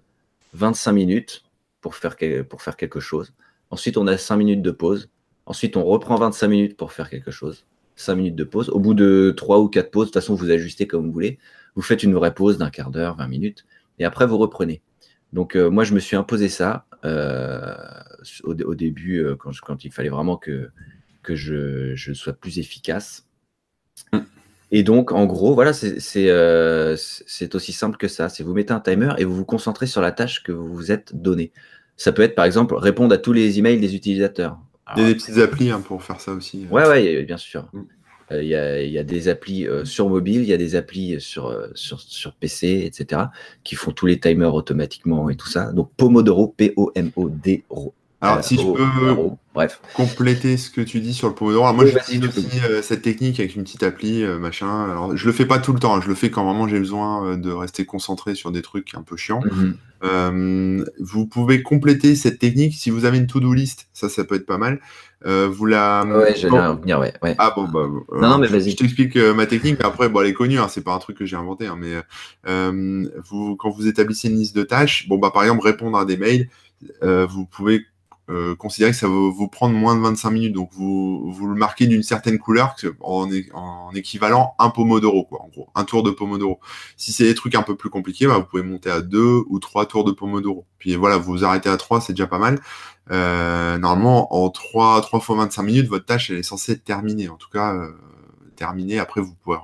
25 minutes pour faire, pour faire quelque chose. Ensuite, on a 5 minutes de pause. Ensuite, on reprend 25 minutes pour faire quelque chose. 5 minutes de pause. Au bout de 3 ou 4 pauses, de toute façon, vous ajustez comme vous voulez. Vous faites une vraie pause d'un quart d'heure, 20 minutes. Et après, vous reprenez. Donc, euh, moi, je me suis imposé ça euh, au, début, euh, quand, il fallait vraiment que, je, sois plus efficace. Et donc, en gros, voilà, c'est aussi simple que ça. C'est vous mettez un timer et vous vous concentrez sur la tâche que vous vous êtes donnée. Ça peut être, par exemple, répondre à tous les emails des utilisateurs. Il y a des petites applis hein, pour faire ça aussi. Ouais, ouais, bien sûr. Mm. Il y, a, des applis sur mobile, il y a des applis sur, sur, sur PC, etc., qui font tous les timers automatiquement et tout ça. Donc Pomodoro, P-O-M-O-D-O. Alors, si je peux Bref. compléter ce que tu dis sur le Pomodoro, alors moi j'utilise aussi cette technique avec une petite appli, machin. Alors, je le fais pas tout le temps, hein. je le fais quand vraiment j'ai besoin de rester concentré sur des trucs un peu chiants. Mhm. Euh, vous pouvez compléter cette technique si vous avez une to-do list, ça, ça peut être pas mal. Euh, vous la. Ouais, j'allais venir, ouais, ouais. Ah bon, bah. Euh, non, non, mais vas-y. Je t'explique ma technique, mais après, bon, elle est connue, hein, c'est pas un truc que j'ai inventé, hein, mais vous, quand vous établissez une liste de tâches, bon, bah, par exemple, répondre à des mails, vous pouvez euh, considérez que ça va vous prendre moins de 25 minutes. Donc, vous, vous le marquez d'une certaine couleur en, en, équivalent un pomodoro, quoi, en gros, un tour de pomodoro. Si c'est des trucs un peu plus compliqués, bah, vous pouvez monter à deux ou trois tours de pomodoro. Puis voilà, vous arrêtez à trois, c'est déjà pas mal. Euh, normalement, en 3, 3 fois 25 minutes, votre tâche, elle est censée être terminée. En tout cas, euh, terminée. Après, vous pouvez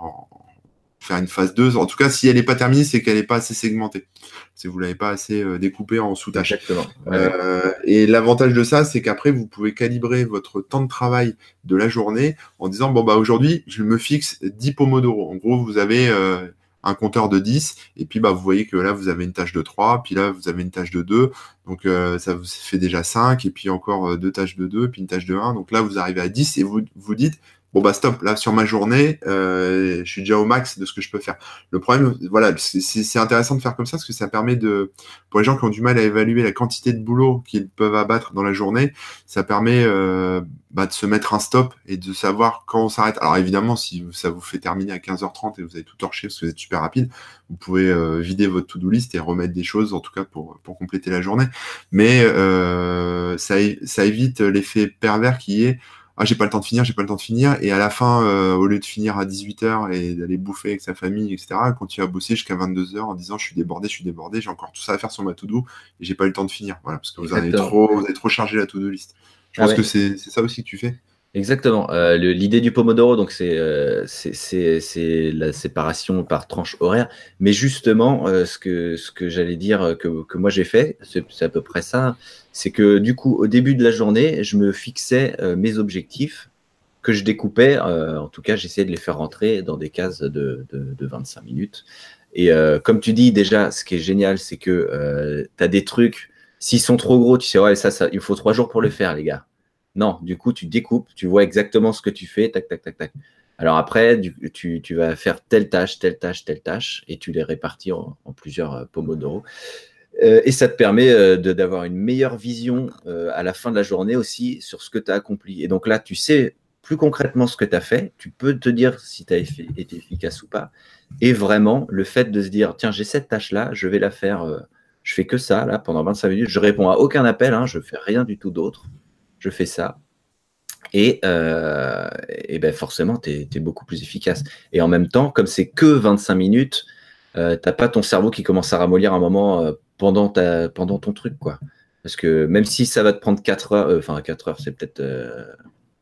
faire une phase 2. En tout cas, si elle n'est pas terminée, c'est qu'elle n'est pas assez segmentée. Si vous ne l'avez pas assez euh, découpée en sous-tâches. Exactement. Euh, et l'avantage de ça, c'est qu'après, vous pouvez calibrer votre temps de travail de la journée en disant, bon, bah, aujourd'hui, je me fixe 10 pomodoro. En gros, vous avez euh, un compteur de 10, et puis bah, vous voyez que là, vous avez une tâche de 3, puis là, vous avez une tâche de 2, donc ça vous fait déjà 5, et puis encore deux tâches de 2, puis une tâche de 1, donc là, vous arrivez à 10, et vous vous dites, bon bah stop, là sur ma journée, euh, je suis déjà au max de ce que je peux faire. Le problème, voilà, c'est intéressant de faire comme ça parce que ça permet de, pour les gens qui ont du mal à évaluer la quantité de boulot qu'ils peuvent abattre dans la journée, ça permet euh, bah, de se mettre un stop et de savoir quand on s'arrête. Alors évidemment, si ça vous fait terminer à 15h30 et vous avez tout torché parce que vous êtes super rapide, vous pouvez euh, vider votre to-do list et remettre des choses, en tout cas pour, pour compléter la journée. Mais ça, ça évite l'effet pervers qui est ah j'ai pas le temps de finir, j'ai pas le temps de finir, et à la fin, euh, au lieu de finir à 18h et d'aller bouffer avec sa famille, etc., elle continue à bosser jusqu'à 22h en disant je suis débordé, je suis débordé, j'ai encore tout ça à faire sur ma to-do, et j'ai pas eu le temps de finir, voilà, parce que vous avez trop, vous avez trop chargé la to-do list. Je ah pense que c'est ça aussi que tu fais. Exactement. Euh, l'idée du Pomodoro, donc euh, c'est la séparation par tranche horaire. Mais justement, euh, ce que, ce que j'allais dire que, que moi j'ai fait, c'est à peu près ça, c'est que du coup, au début de la journée, je me fixais mes objectifs que je découpais. en tout cas, j'essayais de les faire rentrer dans des cases de, de, de 25 minutes. Et comme tu dis déjà, ce qui est génial, c'est que tu as des trucs, s'ils sont trop gros, tu sais, ouais, ça, ça, il faut trois jours pour le faire, les gars. Non, du coup, tu découpes, tu vois exactement ce que tu fais, tac, tac, tac, tac. Alors après, tu, vas faire telle tâche, telle tâche, telle tâche, et tu les répartis en, plusieurs euh, pomodoro. Euh, et ça te permet euh, d'avoir une meilleure vision à la fin de la journée aussi sur ce que tu as accompli. Et donc là, tu sais plus concrètement ce que tu as fait, tu peux te dire si tu as été efficace ou pas. Et vraiment, le fait de se dire, tiens, j'ai cette tâche-là, je vais la faire, je fais que ça, là, pendant 25 minutes, je réponds à aucun appel, hein, je fais rien du tout d'autre je fais ça. Et, euh, ben forcément, tu es, beaucoup plus efficace. Et en même temps, comme c'est que 25 minutes, euh, t'as pas ton cerveau qui commence à ramollir un moment euh, pendant, ta, pendant ton truc. quoi. Parce que même si ça va te prendre 4 heures, enfin 4 heures, c'est peut-être.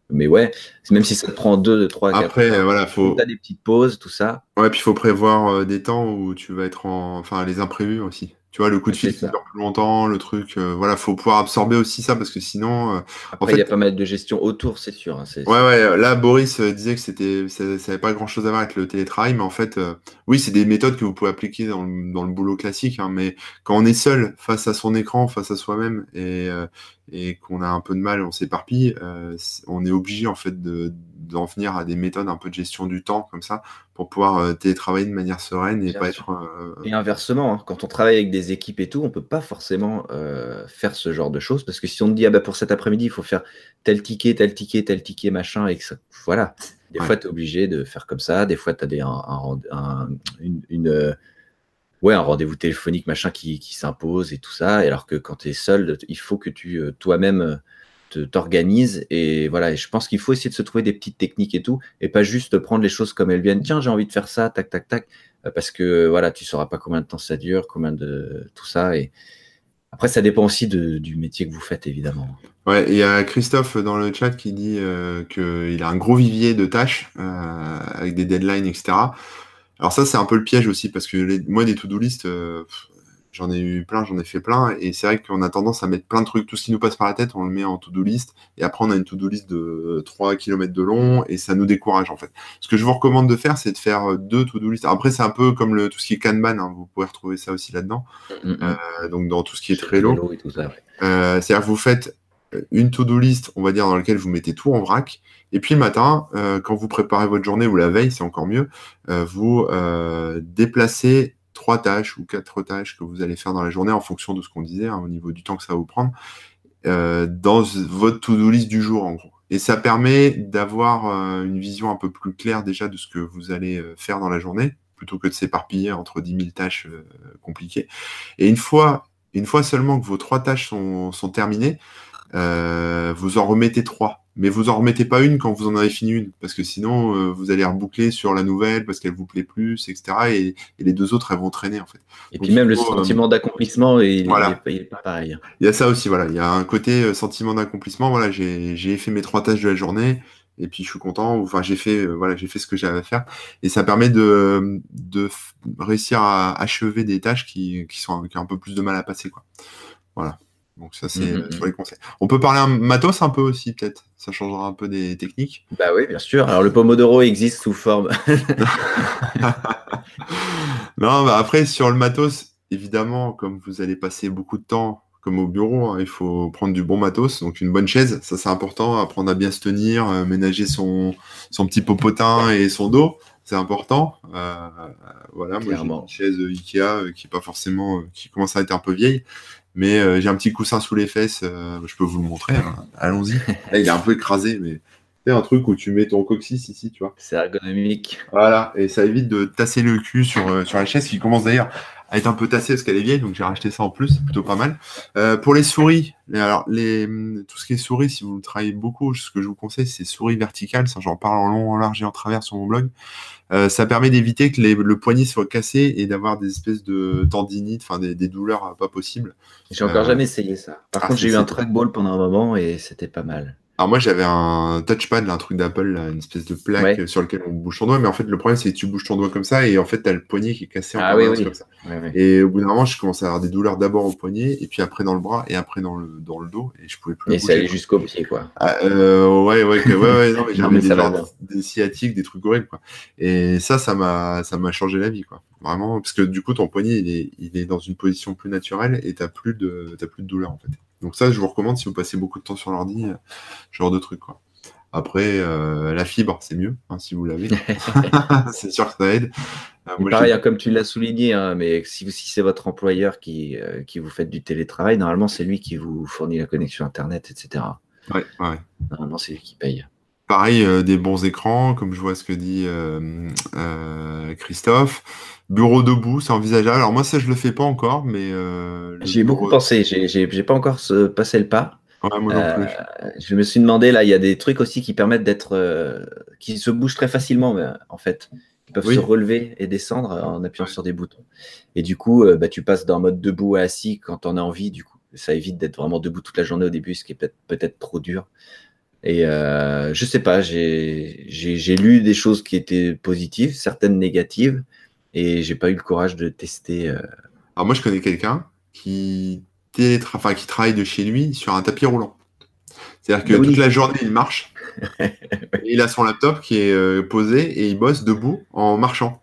mais ouais, même si ça te prend 2, 3, 4 Après, heures, voilà, faut. T'as des petites pauses, tout ça. Ouais, puis il faut prévoir des temps où tu vas être en. Enfin, les imprévus aussi. Tu vois, le coup de fil qui dure plus longtemps, le truc, euh, voilà, faut pouvoir absorber aussi ça parce que sinon. Euh, Après, il y a pas mal de gestion autour, c'est sûr. Hein, ouais, ouais. Là, Boris euh, disait que c'était, ça n'avait pas grand chose à voir avec le télétravail, mais en fait, oui, c'est des méthodes que vous pouvez appliquer dans le, dans le boulot classique, hein, mais quand on est seul face à son écran, face à soi-même, et, et qu'on a un peu de mal, on s'éparpille, on est obligé en fait de d'en venir à des méthodes un peu de gestion du temps comme ça pour pouvoir euh, télétravailler de manière sereine et pas être. Euh, et inversement, hein, quand on travaille avec des équipes et tout, on peut pas forcément euh, faire ce genre de choses parce que si on te dit ah bah pour cet après-midi il faut faire tel ticket, tel ticket, tel ticket machin et que ça, voilà. Des fois tu es obligé de faire comme ça, des fois tu as des, un, une, ouais, un rendez-vous téléphonique machin qui, s'impose et tout ça. Alors que quand tu es seul, il faut que tu toi-même t'organises et voilà. Je pense qu'il faut essayer de se trouver des petites techniques et tout, et pas juste prendre les choses comme elles viennent. Tiens, j'ai envie de faire ça, tac, tac, tac, euh, parce que voilà, tu sauras pas combien de temps ça dure, combien de tout ça. Et après, ça dépend aussi du métier que vous faites, évidemment. Ouais, il y a Christophe dans le chat qui dit euh, qu'il a un gros vivier de tâches euh, avec des deadlines, etc. Alors ça, c'est un peu le piège aussi parce que les, moi, des to-do list, J'en ai eu plein, j'en ai fait plein. Et c'est vrai qu'on a tendance à mettre plein de trucs, tout ce qui nous passe par la tête, on le met en to-do list. Et après, on a une to-do list de 3 km de long et ça nous décourage en fait. Ce que je vous recommande de faire, c'est de faire deux to-do list. Après, c'est un peu comme le, tout ce qui est Kanban, hein. vous pouvez retrouver ça aussi là-dedans. Euh, donc, dans tout ce qui est très long. Euh, c'est-à-dire que vous faites une to-do list, on va dire, dans laquelle vous mettez tout en vrac. Et puis le matin, euh, quand vous préparez votre journée ou la veille, c'est encore mieux, vous déplacez trois tâches ou quatre tâches que vous allez faire dans la journée en fonction de ce qu'on disait, hein, au niveau du temps que ça va vous prendre, euh, dans votre to-do list du jour, en gros. Et ça permet d'avoir euh, une vision un peu plus claire déjà de ce que vous allez euh, faire dans la journée, plutôt que de s'éparpiller entre 10 000 tâches compliquées. Et une fois, une fois seulement que vos trois tâches sont, sont terminées, vous en remettez trois mais vous en remettez pas une quand vous en avez fini une, parce que sinon euh, vous allez reboucler sur la nouvelle parce qu'elle vous plaît plus, etc. Et, les deux autres elles vont traîner en fait. Et puis même le euh, sentiment d'accomplissement, il, voilà. est pas pareil. Il y a ça aussi, voilà. Il y a un côté euh, sentiment d'accomplissement. Voilà, j'ai fait mes trois tâches de la journée et puis je suis content. Enfin, j'ai fait voilà, j'ai fait ce que j'avais à faire et ça permet de, de réussir à achever des tâches qui, qui sont qui ont un peu plus de mal à passer quoi. Voilà. Donc ça, c'est sur les conseils. On peut parler un matos un peu aussi, peut-être. Ça changera un peu des techniques. Bah oui, bien sûr. Alors le Pomodoro existe sous forme. non, bah après, sur le matos, évidemment, comme vous allez passer beaucoup de temps, comme au bureau, hein, il faut prendre du bon matos, donc une bonne chaise. Ça, c'est important. Apprendre à bien se tenir, euh, ménager son, son petit popotin et son dos. C'est important. Euh, voilà, moi j'ai une chaise Ikea euh, qui est pas forcément, qui commence à être un peu vieille, mais euh, j'ai un petit coussin sous les fesses, euh, je peux vous le montrer. Hein. Allons-y. Là, il est un peu écrasé, mais c'est un truc où tu mets ton coccyx ici, tu vois. C'est ergonomique. Voilà, et ça évite de tasser le cul sur, euh, sur la chaise qui commence d'ailleurs à être un peu tassée parce qu'elle est vieille, donc j'ai racheté ça en plus, c'est plutôt pas mal. pour les souris, alors les, tout ce qui est souris, si vous travaillez beaucoup, ce que je vous conseille, c'est souris verticales. Ça, j'en parle en long, en large et en travers sur mon blog. Euh, ça permet d'éviter que le poignet soit cassé et d'avoir des espèces de tendinites, enfin des, douleurs pas possibles. J'ai encore euh, jamais essayé ça. Par ah, contre, j'ai eu un trackball pendant un moment et c'était pas mal. Alors moi j'avais un touchpad, un truc d'Apple, une espèce de plaque sur lequel on bouge ton doigt, mais en fait le problème c'est que tu bouges ton doigt comme ça et en fait t'as le poignet qui est cassé en ah, comme ça. et au bout d'un moment je commençais à avoir des douleurs d'abord au poignet et puis après dans le bras et après dans le dans le dos et je pouvais plus. Et ça allait jusqu'au pied quoi. Ah, euh, ouais ouais ouais ouais non mais j'avais des, des sciatiques, des trucs horribles quoi. Et ça ça m'a ça m'a changé la vie quoi. Vraiment parce que du coup ton poignet il est il est dans une position plus naturelle et t'as plus de t'as plus de douleur en fait. Donc ça, je vous recommande si vous passez beaucoup de temps sur l'ordi, euh, genre de truc. Quoi. Après, euh, la fibre, c'est mieux, hein, si vous l'avez. c'est sûr que ça aide. Euh, pareil, hein, comme tu l'as souligné, hein, mais si, si c'est votre employeur qui, qui vous fait du télétravail, normalement, c'est lui qui vous fournit la connexion Internet, etc. Ouais, ouais. Normalement, c'est lui qui paye. Pareil, des bons écrans, comme je vois ce que dit Christophe. Bureau debout, c'est envisageable. Alors moi, ça, je le fais pas encore, mais... Euh, J'ai beaucoup pensé, j'ai pas encore passé le pas. Ouais, moi non plus. Euh, je me suis demandé, là, il y a des trucs aussi qui permettent d'être... Euh, qui se bougent très facilement, en fait. Ils peuvent se relever et descendre en appuyant sur des boutons. Et du coup, bah, tu passes d'un mode debout à assis quand on a envie, du coup. Ça évite d'être vraiment debout toute la journée au début, ce qui est peut-être peut trop dur. Et euh, je sais pas, j'ai lu des choses qui étaient positives, certaines négatives et j'ai pas eu le courage de tester. Euh. Alors moi, je connais quelqu'un qui, enfin, qui travaille de chez lui sur un tapis roulant. C'est-à-dire que toute la journée, il marche. il a son laptop qui est euh, posé et il bosse debout en marchant.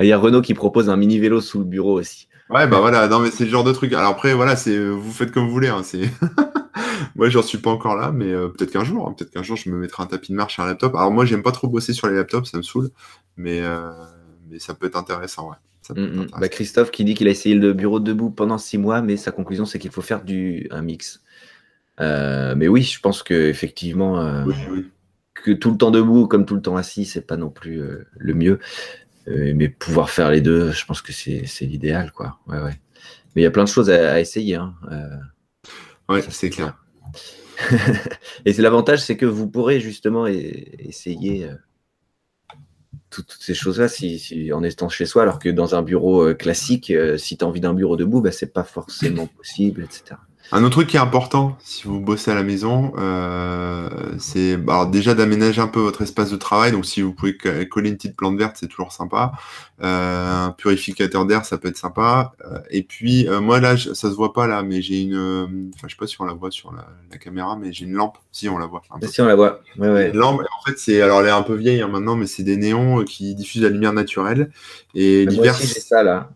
Il y a Renault qui propose un mini vélo sous le bureau aussi. Ouais, bah voilà, non mais c'est le genre de truc. Alors après, voilà, c'est vous faites comme vous voulez. Hein, c'est moi, j'en suis pas encore là, mais euh, peut-être qu'un jour, hein, peut-être qu'un jour, je me mettrai un tapis de marche sur un laptop. Alors moi, j'aime pas trop bosser sur les laptops, ça me saoule, mais mais ça peut être intéressant, ouais. Mm, mm. Bah, Christophe qui dit qu'il a essayé le bureau debout pendant six mois, mais sa conclusion c'est qu'il faut faire du un mix. Euh, mais oui, je pense que effectivement, euh, que tout le temps debout comme tout le temps assis, c'est pas non plus euh, le mieux. mais pouvoir faire les deux, je pense que c'est l'idéal, quoi. Ouais, ouais. Mais il y a plein de choses à, essayer. Hein. ouais, c'est clair. Et l'avantage, c'est que vous pourrez justement essayer toutes ces choses-là si, en étant chez soi, alors que dans un bureau euh, classique, euh, si tu as envie d'un bureau debout, bah, c'est pas forcément possible, etc. Un autre truc qui est important, si vous bossez à la maison, euh, c'est bah, déjà d'aménager un peu votre espace de travail. Donc, si vous pouvez coller une petite plante verte, c'est toujours sympa. Euh, un purificateur d'air, ça peut être sympa. Euh, et puis, moi, là, ça se voit pas là, mais j'ai une. Enfin, je sais pas si on la voit sur la, caméra, mais j'ai une lampe. Si, on la voit. Si, on la voit. Ouais, ouais. Une lampe, en fait, c'est. Alors, elle est un peu vieille hein, maintenant, mais c'est des néons qui diffusent la lumière naturelle. Et l'hiver. J'ai ça là.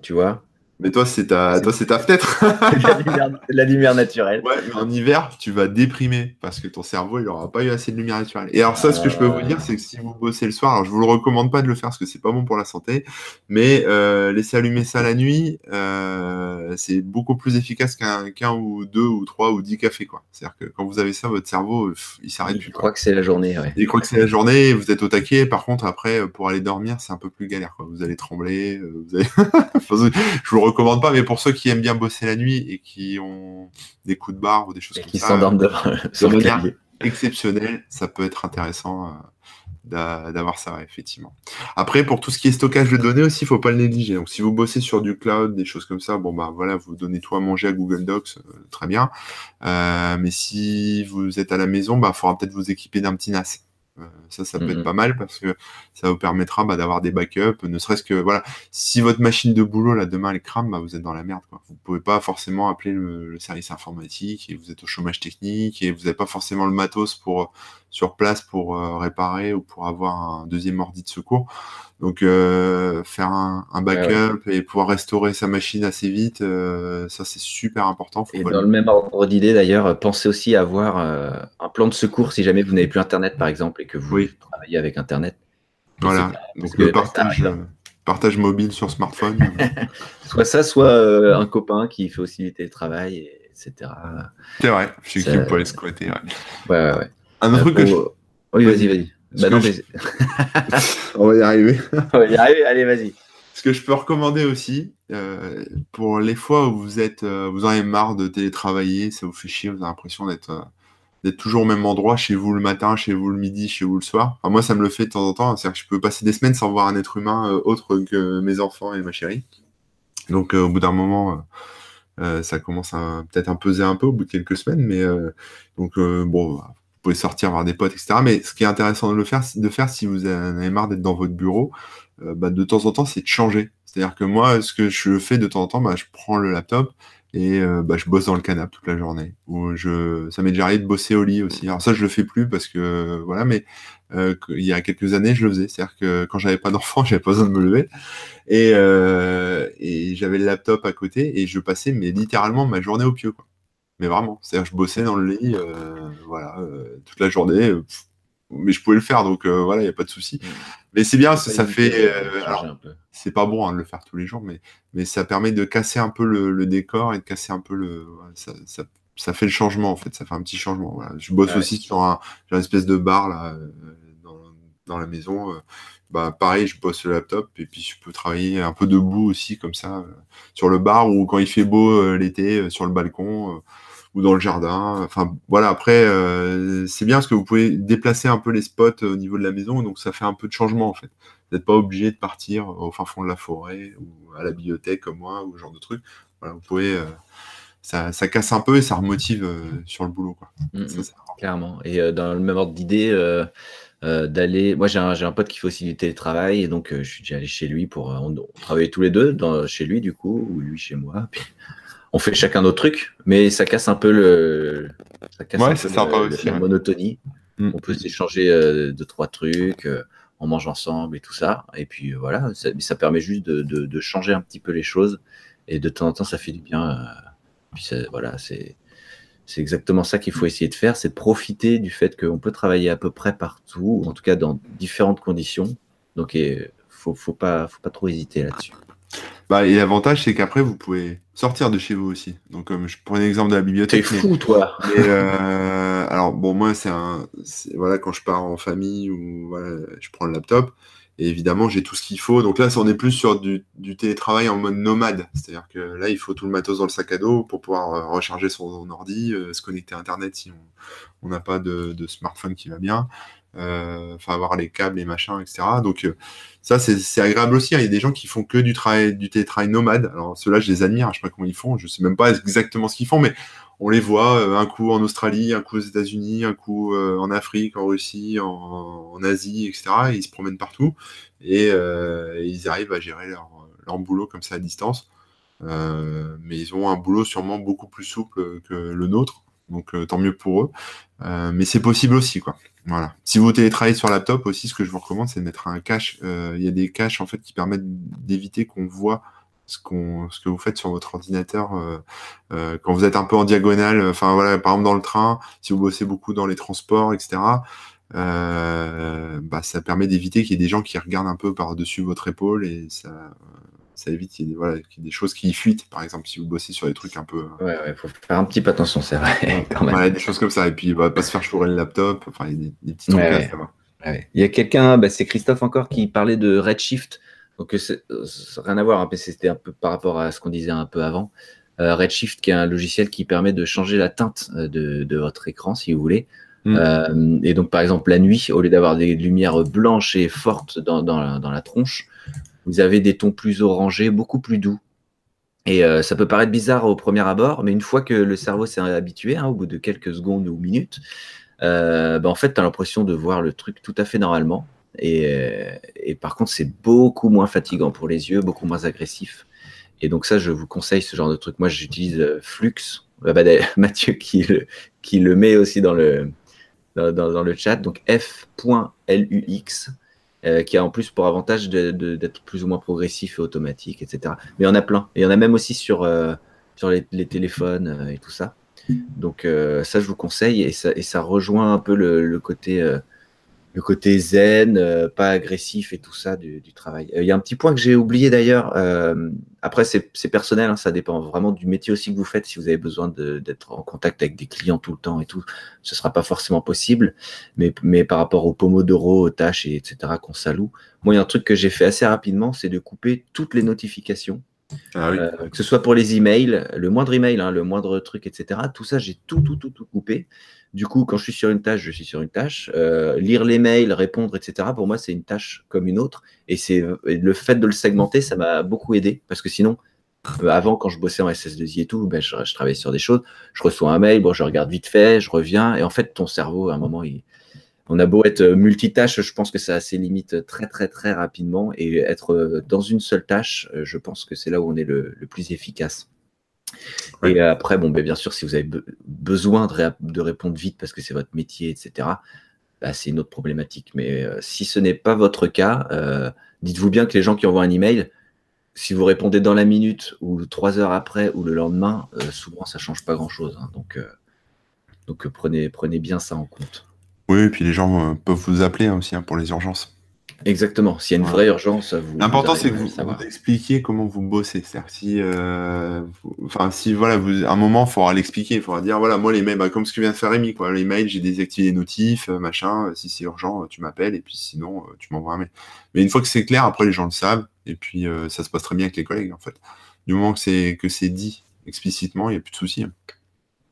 Tu vois? Mais toi, c'est ta, toi, c'est ta fenêtre. la, lumière, naturelle. Ouais, mais en hiver, tu vas déprimer parce que ton cerveau, il n'aura pas eu assez de lumière naturelle. Et alors, ça, ce que je peux vous dire, c'est que si vous bossez le soir, alors je vous le recommande pas de le faire parce que c'est pas bon pour la santé, mais euh, laisser allumer ça la nuit, euh, c'est beaucoup plus efficace qu'un, qu'un ou deux ou trois ou dix cafés, quoi. C'est-à-dire que quand vous avez ça, votre cerveau, il s'arrête plus. Il croit que c'est la journée, ouais. Il croit que c'est la journée, vous êtes au taquet. Par contre, après, pour aller dormir, c'est un peu plus galère, quoi. Vous allez trembler, euh, vous allez... je vous recommande pas, mais pour ceux qui aiment bien bosser la nuit et qui ont des coups de barre ou des choses comme qui ça, qui s'endorment devant sur le exceptionnel, ça peut être intéressant euh, d'avoir ça, effectivement. Après, pour tout ce qui est stockage de données aussi, il faut pas le négliger. Donc, si vous bossez sur du cloud, des choses comme ça, bon bah voilà, vous donnez tout à manger à Google Docs, euh, très bien. Euh, mais si vous êtes à la maison, bah, il faudra peut-être vous équiper d'un petit NAS. Euh, ça, ça peut être pas mal parce que ça vous permettra bah, d'avoir des backups, ne serait-ce que voilà, si votre machine de boulot là demain elle crame, bah, vous êtes dans la merde. Quoi. Vous pouvez pas forcément appeler le, service informatique et vous êtes au chômage technique et vous n'avez pas forcément le matos pour sur place pour euh, réparer ou pour avoir un deuxième ordi de secours. Donc euh, faire un, backup et pouvoir restaurer sa machine assez vite, euh, ça c'est super important. et dans le même ordre d'idée d'ailleurs, pensez aussi à avoir un plan de secours si jamais vous n'avez plus Internet par exemple et que vous travaillez avec Internet. Voilà, donc le partage, partage mobile sur smartphone. soit ça, soit un copain qui fait aussi du télétravail, etc. C'est vrai, je sais qui peut l'exploiter. Ouais, ouais, ouais. Un truc que je... Oui, vas-y, vas-y. Bah non, On va y arriver. On va y arriver, allez, vas-y. Ce que je peux recommander aussi, euh, pour les fois où vous êtes, euh, vous en avez marre de télétravailler, ça vous fait chier, vous avez l'impression d'être euh, d'être toujours au même endroit, chez vous le matin, chez vous le midi, chez vous le soir. moi, ça me le fait de temps en temps. C'est-à-dire que je peux passer des semaines sans voir un être humain autre que mes enfants et ma chérie. Donc, au bout d'un moment, ça commence à peut-être à peser un peu au bout de quelques semaines. Mais donc, bon, sortir voir des potes, etc. Mais ce qui est intéressant de le faire, de faire si vous en avez marre d'être dans votre bureau, euh, bah, de temps en temps, c'est de changer. C'est-à-dire que moi, ce que je fais de temps en temps, bah, je prends le laptop et euh, bah, je bosse dans le canapé toute la journée. Ou je, ça m'est déjà arrivé de bosser au lit aussi. Alors ça, je le fais plus parce que voilà, mais euh, il y a quelques années, je le faisais. C'est-à-dire que quand j'avais pas d'enfant, j'avais pas besoin de me lever et, et j'avais le laptop à côté et je passais mais littéralement ma journée au pieu. Quoi mais vraiment. C'est-à-dire je bossais dans le lit, euh, voilà, euh, toute la journée, euh, mais je pouvais le faire, donc voilà, il n'y a pas de souci. Mais c'est bien, ça, ça fait. alors, c'est pas bon hein, de le faire tous les jours, mais, mais ça permet de casser un peu le, décor et de casser un peu le. Ça, ça, ça, fait le changement, en fait, ça fait un petit changement. Voilà. Je bosse aussi sur, un, sur une espèce de bar, là, dans, dans la maison bah pareil, je bosse le laptop et puis je peux travailler un peu debout aussi comme ça sur le bar ou quand il fait beau l'été sur le balcon ou dans le jardin. Enfin, voilà, après, euh, c'est bien parce que vous pouvez déplacer un peu les spots au niveau de la maison, donc ça fait un peu de changement en fait. Vous n'êtes pas obligé de partir au fin fond de la forêt ou à la bibliothèque comme moi ou ce genre de truc. Voilà, vous pouvez. Euh, ça, ça, casse un peu et ça remotive euh, sur le boulot. Quoi. Mm, mm, clairement. Et dans le même ordre d'idée, d'aller. Moi, j'ai un, un, pote qui fait aussi du télétravail et donc je suis déjà allé chez lui pour. on, travailler tous les deux dans, chez lui, du coup, ou lui chez moi. Puis on fait chacun notre truc, mais ça casse un peu le, ça casse un peu la monotonie. Mm. On peut s'échanger euh, deux trois trucs, euh, on mange ensemble et tout ça. Et puis euh, voilà, ça, ça permet juste de, de, changer un petit peu les choses et de temps en temps ça fait du bien. puis voilà, c'est c'est exactement ça qu'il faut essayer de faire, c'est de profiter du fait qu'on peut travailler à peu près partout, en tout cas dans différentes conditions. Donc il faut faut pas faut pas trop hésiter là-dessus. Bah, et l'avantage, c'est qu'après, vous pouvez sortir de chez vous aussi. Donc, comme je prends l'exemple de la bibliothèque. T'es fou, toi. euh, alors, bon, moi, c'est un. Voilà, quand je pars en famille ou voilà, je prends le laptop. Et évidemment, j'ai tout ce qu'il faut. Donc là, on est plus sur du, du télétravail en mode nomade. C'est-à-dire que là, il faut tout le matos dans le sac à dos pour pouvoir euh, recharger son ordi, euh, se connecter à Internet si on n'a pas de, de, smartphone qui va bien. Enfin avoir les câbles, les machins, etc. Donc ça c'est agréable aussi. Hein. Il y a des gens qui font que du travail, du télétravail nomade. Alors ceux-là je les admire, je sais pas comment ils font, je sais même pas exactement ce qu'ils font, mais on les voit un coup en Australie, un coup aux États-Unis, un coup en Afrique, en Russie, en, Asie, etc. ils se promènent partout et, ils arrivent à gérer leur, leur boulot comme ça à distance. Euh, mais ils ont un boulot sûrement beaucoup plus souple que le nôtre, donc euh, tant mieux pour eux. Euh, mais c'est possible aussi, quoi. Voilà. Si vous télétravaillez sur laptop aussi, ce que je vous recommande, c'est de mettre un cache. Il y a des caches en fait qui permettent d'éviter qu'on voit ce, qu'on, ce que vous faites sur votre ordinateur quand vous êtes un peu en diagonale. Enfin voilà, par exemple dans le train, si vous bossez beaucoup dans les transports, etc. bah, ça permet d'éviter qu'il y ait des gens qui regardent un peu par-dessus votre épaule et ça, ça évite qu'il y, ait des, choses qui fuitent, par exemple, si vous bossez sur des trucs un peu. Ouais, ouais, faut faire un petit peu attention, c'est vrai. quand même. des choses comme ça, et puis bah, pas se faire chourer le laptop, enfin, il y a des, petits trucs ouais, Il y a quelqu'un, bah, c'est Christophe encore, qui parlait de Redshift. Donc, c'est, rien à voir, hein, c'était un peu par rapport à ce qu'on disait un peu avant. Euh, Redshift, qui est un logiciel qui permet de changer la teinte euh, de, de votre écran, si vous voulez. Mm. Euh, et donc, par exemple, la nuit, au lieu d'avoir des lumières blanches et fortes dans, dans, dans la tronche, vous avez des tons plus orangés, beaucoup plus doux. Et euh, ça peut paraître bizarre au premier abord, mais une fois que le cerveau s'est habitué, hein, au bout de quelques secondes ou minutes, euh, bah, en fait, tu as l'impression de voir le truc tout à fait normalement. Et, par contre, c'est beaucoup moins fatigant pour les yeux, beaucoup moins agressif. Et donc ça, je vous conseille ce genre de truc. Moi, j'utilise euh, Flux. Bah, bah Mathieu qui le, met aussi dans le chat. Donc f.lux. Euh, qui a en plus pour avantage d'être plus ou moins progressif et automatique, etc. Mais il y en a plein. Et il y en a même aussi sur, euh, sur les, téléphones euh, et tout ça. Donc ça, je vous conseille. Et ça, et ça rejoint un peu le côté le côté zen, euh, pas agressif et tout ça du, travail. Euh, il y a un petit point que j'ai oublié d'ailleurs. Euh, après, c'est personnel, hein, ça dépend vraiment du métier aussi que vous faites. Si vous avez besoin d'être en contact avec des clients tout le temps et tout, ce sera pas forcément possible. Mais, mais par rapport au pomodoro, aux tâches et etc. qu'on s'alloue, moi, il y a un truc que j'ai fait assez rapidement, c'est de couper toutes les notifications. Ah que ce soit pour les emails, le moindre email, hein, le moindre truc, etc. Tout ça, j'ai tout, tout, tout, tout coupé. Du coup, quand je suis sur une tâche, je suis sur une tâche. Euh, lire les mails, répondre, etc. Pour moi, c'est une tâche comme une autre. Et c'est le fait de le segmenter, ça m'a beaucoup aidé parce que sinon, euh, avant, quand je bossais en SS2I et tout, ben, je, travaillais sur des choses. Je reçois un mail, je regarde vite fait, je reviens. Et en fait, ton cerveau, à un moment, on a beau être multitâche, je pense que ça a ses limites très très très rapidement et être dans une seule tâche, je pense que c'est là où on est le plus efficace. Et après, bon, ben, bien sûr, si vous avez besoin de, répondre vite parce que c'est votre métier, etc., bah, c'est une autre problématique. Mais euh, si ce n'est pas votre cas, euh, dites-vous bien que les gens qui envoient un email, si vous répondez dans la minute ou trois heures après ou le lendemain, euh, souvent ça change pas grand-chose. Hein. donc, donc prenez, prenez bien ça en compte. Oui, et puis les gens peuvent vous appeler hein, aussi hein, pour les urgences. Exactement. S'il y a une vraie urgence, vous. L'important, c'est que vous, vous, expliquiez comment vous bossez. C'est-à-dire si, euh, enfin, si voilà, vous, à un moment, il faudra l'expliquer. Il faudra dire, voilà, moi les mails, bah, comme ce que vient de faire Rémi, quoi. Les mails, j'ai désactivé les notifs, euh, machin. Si c'est urgent, tu m'appelles et puis sinon, euh, tu m'envoies un mail. Mais une fois que c'est clair, après les gens le savent et puis ça se passe très bien avec les collègues en fait. Du moment que c'est que c'est dit explicitement, il n'y a plus de soucis.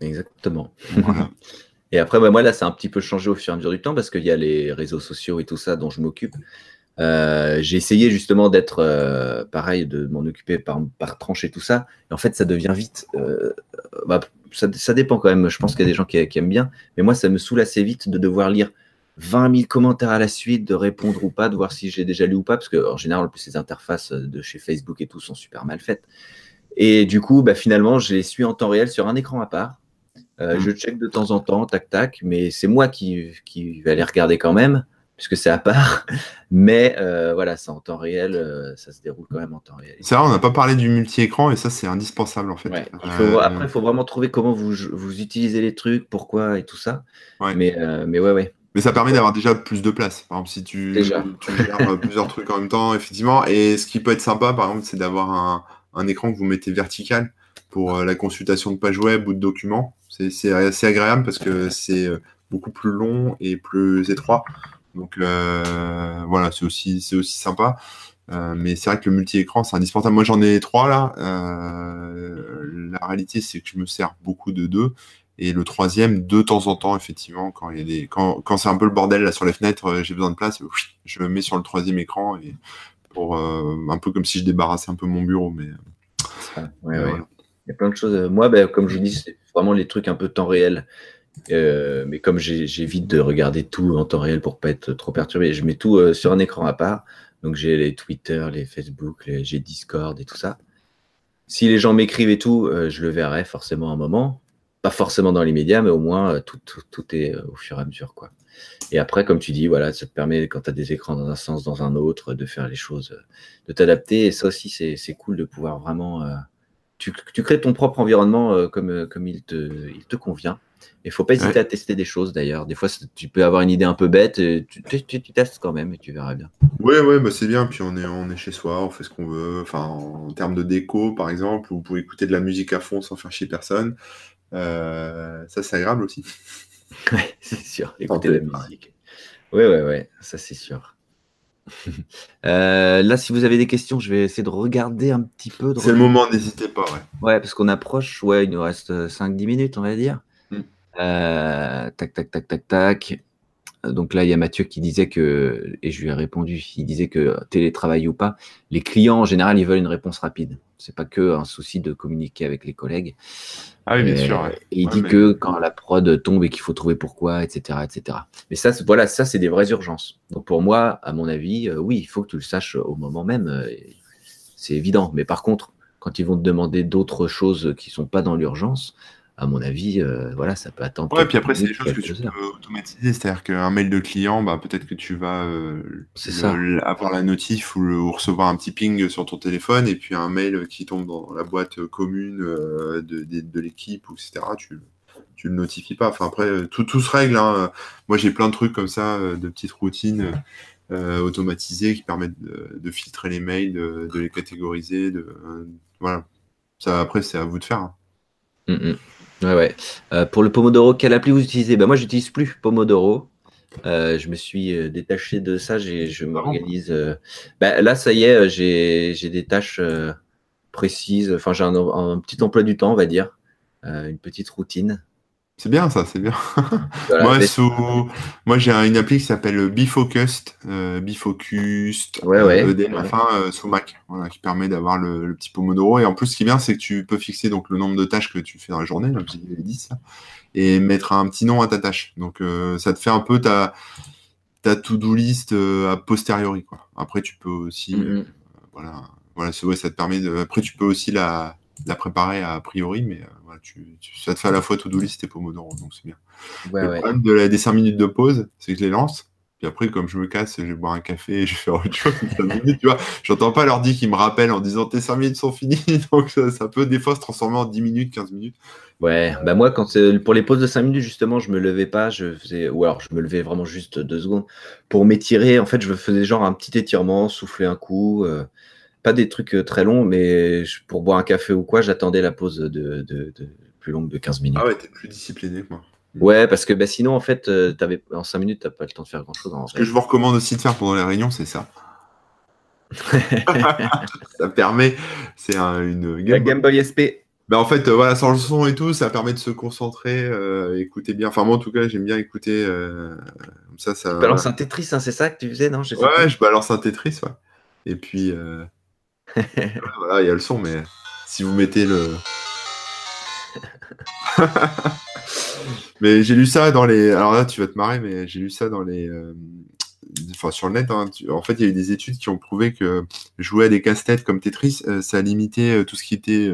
Exactement. Voilà. Et après, moi, là, ça a un petit peu changé au fur et à mesure du temps parce qu'il y a les réseaux sociaux et tout ça dont je m'occupe. Euh, j'ai essayé justement d'être euh, pareil, de m'en occuper par, par tranche et tout ça. Et en fait, ça devient vite. Euh, bah, ça, ça, dépend quand même. Je pense qu'il y a des gens qui, aiment bien. Mais moi, ça me saoule assez vite de devoir lire 20 000 commentaires à la suite, de répondre ou pas, de voir si j'ai déjà lu ou pas. Parce qu'en général, en plus, les interfaces de chez Facebook et tout sont super mal faites. Et du coup, bah, finalement, je les suis en temps réel sur un écran à part. Euh, mm. Je check de temps en temps, tac, tac, mais c'est moi qui, qui vais aller regarder quand même, puisque c'est à part. Mais euh, voilà, c'est en temps réel, euh, ça se déroule quand même en temps réel. C'est vrai, on n'a pas parlé du multi-écran et ça, c'est indispensable en fait. Après, il faut vraiment trouver comment vous, vous utilisez les trucs, pourquoi et tout ça. Mais, mais ouais, ouais. Mais ça permet d'avoir déjà plus de place. Par exemple, si tu, tu gères plusieurs trucs en même temps, effectivement. Et ce qui peut être sympa, par exemple, c'est d'avoir un, un écran que vous mettez vertical pour la consultation de pages web ou de documents. C'est assez agréable parce que c'est euh, beaucoup plus long et plus étroit. Donc euh, voilà, c'est aussi, aussi sympa. Euh, mais c'est vrai que le multi-écran, c'est indispensable. Moi, j'en ai trois là. la réalité, c'est que je me sers beaucoup de deux. Et le troisième, de temps en temps, effectivement, quand, il y a des, quand, quand c'est un peu le bordel là sur les fenêtres, j'ai besoin de place, je me mets sur le troisième écran et pour un peu comme si je débarrassais un peu mon bureau. Mais, ouais, ouais. Il y a plein de choses. Moi, ben, comme je vous dis, c'est vraiment les trucs un peu temps réel. Euh, mais comme j'évite de regarder tout en temps réel pour pas être trop perturbé, je mets tout euh, sur un écran à part. Donc j'ai les Twitter, les Facebook, j'ai Discord et tout ça. Si les gens m'écrivent et tout, euh, je le verrai forcément un moment. Pas forcément dans les médias, mais au moins tout, est au fur et à mesure. Et après, comme tu dis, voilà, ça te permet, quand tu as des écrans dans un sens, dans un autre, de faire les choses, de t'adapter. Et ça aussi, c'est cool de pouvoir vraiment tu, crées ton propre environnement euh, comme, euh, comme il, te, il te convient. Il faut pas hésiter à tester des choses d'ailleurs. Des fois, tu peux avoir une idée un peu bête, et tu, tu, testes quand même et tu verras bien. Oui, ouais, bah c'est bien. Puis on est, on est chez soi, on fait ce qu'on veut. Enfin, en termes de déco, par exemple, vous pouvez écouter de la musique à fond sans faire chier personne. Euh, ça, c'est agréable aussi. Oui, c'est sûr. Écouter la musique. Oui, oui, oui, ça c'est sûr. Euh, là, si vous avez des questions, je vais essayer de regarder un petit peu. C'est le moment, n'hésitez pas. Ouais. ouais, parce qu'on approche, ouais, il nous reste 5-10 minutes, on va dire. Mm. Euh, tac, tac, tac, tac, tac. Donc là, il y a Mathieu qui disait que, et je lui ai répondu, il disait que télétravail ou pas, les clients en général, ils veulent une réponse rapide. C'est pas que un souci de communiquer avec les collègues. Ah oui, bien sûr. Et il dit que quand la prod tombe et qu'il faut trouver pourquoi, etc., etc. Mais ça, voilà, ça, c'est des vraies urgences. Donc pour moi, à mon avis, euh, oui, il faut que tu le saches au moment même. Euh, c'est évident. Mais par contre, quand ils vont te demander d'autres choses qui sont pas dans l'urgence, à mon avis, euh, voilà, ça peut attendre. Ouais, puis après, c'est des choses que tu peux automatiser. C'est-à-dire qu'un mail de client, bah, peut-être que tu vas euh, avoir la notif ou, recevoir un petit ping sur ton téléphone, et puis un mail qui tombe dans la boîte commune euh, de, de, l'équipe, etc. Tu, tu le notifies pas. Enfin, après, tout, tout se règle. Hein. Moi, j'ai plein de trucs comme ça, de petites routines. automatisées qui permettent de, filtrer les mails, de, les catégoriser, de voilà. Ça après c'est à vous de faire. Hein. Mm, mm. Ouais, ouais. Euh, pour le Pomodoro, quelle appli vous utilisez? Ben, Moi, j'utilise plus Pomodoro. Euh, je me suis euh, détaché de ça. Je m'organise. Ben, là, ça y est, j'ai des tâches précises. Enfin, j'ai un, un, petit emploi du temps, on va dire. une petite routine. C'est bien ça, c'est bien. moi, sous... moi j'ai une appli qui s'appelle Bifocused, euh, Bifocused, ouais, ouais, euh, enfin, euh, sous Mac, voilà, qui permet d'avoir le, petit Pomodoro. Et en plus, ce qui est bien, c'est que tu peux fixer donc le nombre de tâches que tu fais dans la journée, comme je dit, ça, et mettre un petit nom à ta tâche. Donc, euh, ça te fait un peu ta, ta to-do list a posteriori. Quoi. Après, tu peux aussi, mm-hmm. voilà, voilà, ça te permet de. Après, tu peux aussi la, la préparer a priori, mais tu, ça te fait à la fois to-do list et Pomodoro, donc c'est bien. le problème de la, des 5 minutes de pause, c'est que je les lance. Puis après, comme je me casse, je vais boire un café et je vais faire autre chose. tu vois, j'entends pas l'ordi qui me rappelle en disant tes 5 minutes sont finies. Donc ça, peut des fois se transformer en 10 minutes, 15 minutes. Ouais, bah moi, quand pour les pauses de 5 minutes, justement, je me levais pas, je faisais, ou alors je me levais vraiment juste 2 secondes pour m'étirer. En fait, je faisais genre un petit étirement, souffler un coup. Euh, pas des trucs euh, très longs, mais pour boire un café ou quoi, j'attendais la pause de, plus longue de 15 minutes. Ah ouais, t'es plus discipliné que moi. Ouais, parce que bah, sinon, en fait, euh, avais, en 5 minutes, t'as pas le temps de faire grand chose. Ce que je vous recommande aussi de faire pendant les réunions, c'est ça. ça permet, c'est une Game, Boy SP. Ben, en fait, euh, voilà, sans le son et tout, ça permet de se concentrer, écouter bien. Enfin, moi, en tout cas, j'aime bien écouter. comme ça, ça. Tu balances un Tetris, hein, c'est ça que tu faisais, non? Ouais, je balance un Tetris, ouais. Et puis, voilà, il y a le son, mais si vous mettez le. mais j'ai lu ça dans les. Alors là, tu vas te marrer, mais j'ai lu ça dans les. Euh, enfin, sur le net. Hein. En fait, il y a eu des études qui ont prouvé que jouer à des casse-têtes comme Tetris, euh, ça limitait euh, tout ce qui était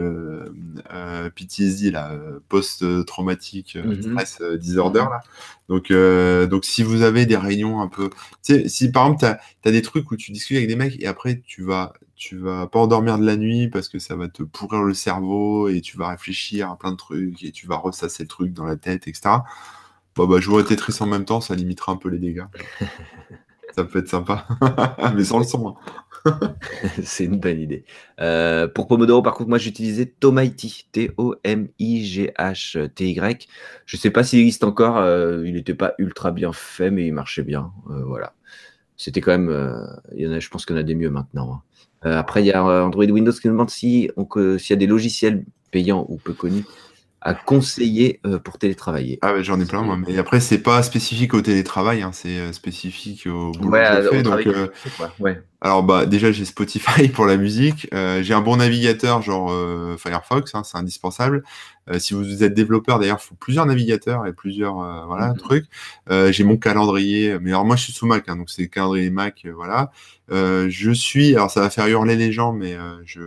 PTSD, là, post-traumatique mhm. stress disorder. Là. Donc, donc, si vous avez des réunions un peu. Tu sais, si par exemple, tu as, as, des trucs où tu discutes avec des mecs et après, tu vas tu vas pas endormir de la nuit parce que ça va te pourrir le cerveau et tu vas réfléchir à plein de trucs et tu vas ressasser le truc dans la tête, etc. Bon, bah, jouer à Tetris en même temps, ça limitera un peu les dégâts. ça peut être sympa, mais sans le son. Hein. C'est une bonne idée. Euh, pour Pomodoro, par contre, moi j'utilisais Tomighty, T-O-M-I-G-H-T-Y. Je sais pas s'il existe encore, euh, il n'était pas ultra bien fait, mais il marchait bien. Euh, voilà. C'était quand même, il y en a, je pense qu'il y en a des mieux maintenant. Hein. Euh, après, il y a euh, Android Windows qui nous demande si s'il y a des logiciels payants ou peu connus à conseiller euh, pour télétravailler Ah ouais, j'en ai plein moi, mais après c'est pas spécifique au télétravail, hein, c'est euh, spécifique au boulot Ouais, que je fais. Donc, euh. Ouais. alors bah déjà j'ai Spotify pour la musique, euh, j'ai un bon navigateur genre euh, Firefox, hein, c'est indispensable. Euh, si vous êtes développeur d'ailleurs, il faut plusieurs navigateurs et plusieurs euh, voilà Mhm. trucs. Euh, j'ai mon calendrier, mais alors moi je suis sous Mac, hein, donc c'est calendrier Mac, voilà. Euh, je suis, alors ça va faire hurler les gens, mais euh, je,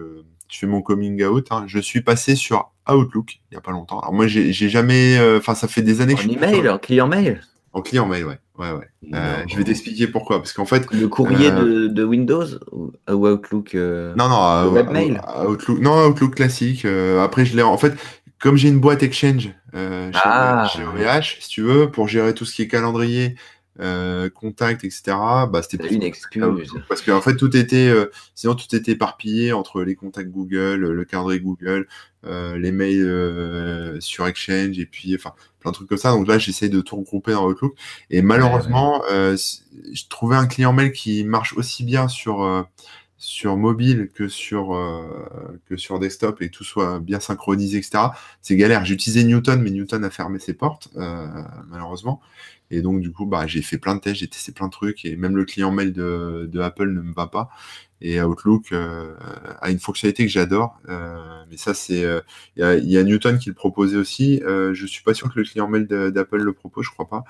je fais mon coming out. hein, je suis passé sur Outlook il y a pas longtemps. Alors moi j'ai jamais, euh, enfin ça fait des années que je En email, en client mail. en client mail, ouais, ouais, ouais. Euh, je vais t'expliquer pourquoi, parce qu'en fait, Le courrier Euh, de, de Windows ou ou Outlook non, non, webmail Outlook, non, Outlook classique. après, je l'ai, en fait, comme j'ai une boîte Exchange chez, Ah. chez OVH, si tu veux, pour gérer tout ce qui est calendrier, euh, contact, etc. Bah, c'était une excuse. Parce qu'en fait, tout était, euh, sinon tout était éparpillé entre les contacts Google, le calendrier Google, euh, les mails euh, sur Exchange et puis, enfin, plein de trucs comme ça. Donc là, j'essaye de tout regrouper dans Outlook. Et malheureusement, je trouvais un client mail qui marche aussi bien sur sur mobile que sur euh, que sur desktop et que tout soit bien synchronisé, etc. C'est galère. J'utilisais Newton, mais Newton a fermé ses portes, euh, malheureusement. Et donc, du coup, bah, j'ai fait plein de tests, j'ai testé plein de trucs, et même le client mail de, de Apple ne me va pas. Et Outlook euh, a une fonctionnalité que j'adore, euh, mais ça, c'est euh, il y, y a Newton qui le proposait aussi. Euh, je suis pas sûr que le client mail d'Apple le propose, je crois pas.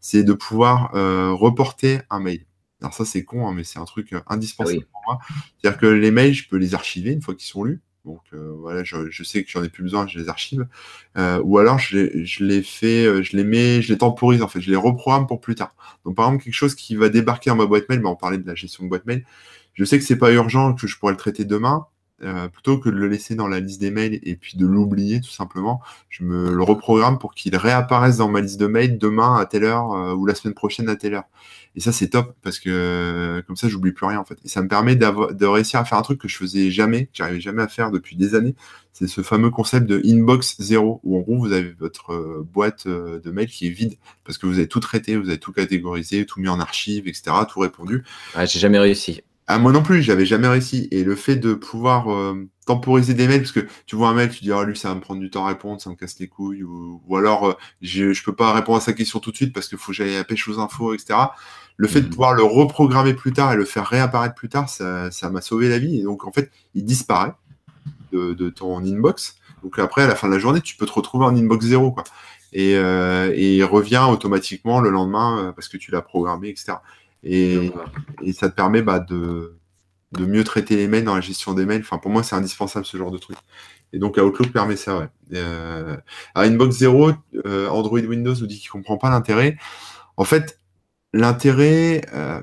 C'est de pouvoir euh, reporter un mail. Alors ça, c'est con, hein, mais c'est un truc indispensable Oui. pour moi. C'est-à-dire que les mails, je peux les archiver une fois qu'ils sont lus. Donc euh, voilà, je, sais que j'en ai plus besoin, je les archive. Euh, ou alors je les, je les fais, euh, je les mets, je les temporise en fait, je les reprogramme pour plus tard. Donc par exemple quelque chose qui va débarquer dans ma boîte mail, bah, on parlait de la gestion de boîte mail. Je sais que c'est pas urgent, que je pourrais le traiter demain. Euh, plutôt que de le laisser dans la liste des mails et puis de l'oublier tout simplement, je me le reprogramme pour qu'il réapparaisse dans ma liste de mails demain à telle heure euh, ou la semaine prochaine à telle heure. Et ça c'est top parce que euh, comme ça j'oublie plus rien en fait. Et ça me permet de réussir à faire un truc que je faisais jamais, que j'arrivais jamais à faire depuis des années. C'est ce fameux concept de inbox zéro où en gros vous avez votre boîte de mail qui est vide parce que vous avez tout traité, vous avez tout catégorisé, tout mis en archive, etc., tout répondu. Ouais, j'ai jamais réussi. Ah, moi non plus, j'avais jamais réussi. Et le fait de pouvoir euh, temporiser des mails, parce que tu vois un mail, tu dis, ah, lui, ça va me prendre du temps à répondre, ça me casse les couilles, ou, ou alors, euh, je, je peux pas répondre à sa question tout de suite parce qu'il faut que j'aille à la pêche aux infos, etc. Le fait de Mhm. pouvoir le reprogrammer plus tard et le faire réapparaître plus tard, ça ça m'a sauvé la vie. Et donc, en fait, il disparaît de, de ton inbox. Donc après, à la fin de la journée, tu peux te retrouver en inbox zéro, quoi. Et, euh, et il revient automatiquement le lendemain parce que tu l'as programmé, etc. Et, et ça te permet bah, de, de mieux traiter les mails dans la gestion des mails. Enfin, pour moi, c'est indispensable ce genre de truc. Et donc, Outlook permet ça, ouais. Euh, à Inbox 0, euh, Android Windows nous dit qu'il comprend pas l'intérêt. En fait, l'intérêt, euh,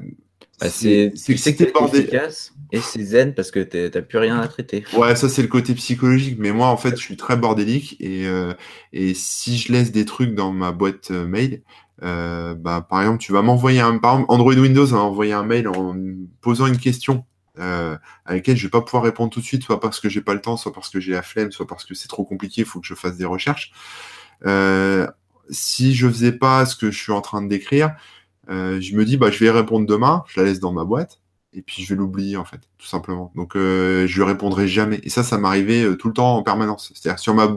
Bah, c'est que bordé. efficace et c'est zen parce que t'as plus rien à traiter. Ouais, ça c'est le côté psychologique, mais moi en fait je suis très bordélique et, euh, et si je laisse des trucs dans ma boîte euh, mail, euh, bah, par exemple tu vas m'envoyer un, par exemple Android Windows va m'envoyer un mail en posant une question euh, à laquelle je vais pas pouvoir répondre tout de suite, soit parce que j'ai pas le temps, soit parce que j'ai la flemme, soit parce que c'est trop compliqué, il faut que je fasse des recherches. Euh, si je faisais pas ce que je suis en train de décrire, euh, je me dis bah je vais répondre demain, je la laisse dans ma boîte et puis je vais l'oublier en fait, tout simplement. Donc euh, je lui répondrai jamais. Et ça, ça m'arrivait euh, tout le temps en permanence. C'est-à-dire sur ma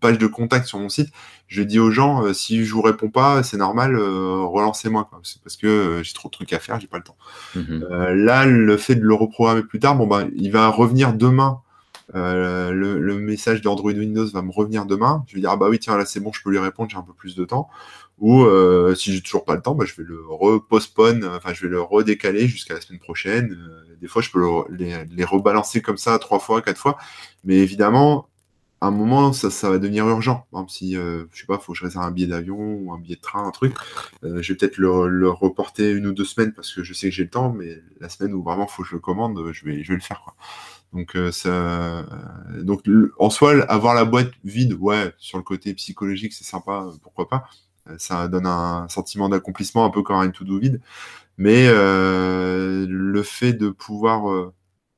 page de contact sur mon site, je dis aux gens euh, si je vous réponds pas, c'est normal, relancez-moi. C'est parce que j'ai trop de trucs à faire, j'ai pas le temps. Mhm. Là, le fait de le reprogrammer plus tard, bon ben, il va revenir demain. Le, le message d'Android Windows va me revenir demain. Je vais dire ah bah oui tiens là c'est bon, je peux lui répondre, j'ai un peu plus de temps. Ou euh, si j'ai toujours pas le temps, bah, je vais le repostpone, enfin je vais le redécaler jusqu'à la semaine prochaine. Euh, des fois je peux le- les, rebalancer comme ça trois fois, quatre fois. Mais évidemment, à un moment ça, va devenir urgent. Exemple, si euh, je sais pas, faut que je réserve un billet d'avion ou un billet de train, un truc, euh, je vais peut-être le, reporter une ou deux semaines parce que je sais que j'ai le temps, mais la semaine où vraiment faut que je le commande, je vais, je vais le faire. Quoi. Donc, euh, ça, donc en soi, avoir la boîte vide, ouais, sur le côté psychologique, c'est sympa, pourquoi pas. Euh, Ça donne un sentiment d'accomplissement un peu comme un to-do vide. Mais euh, le fait de pouvoir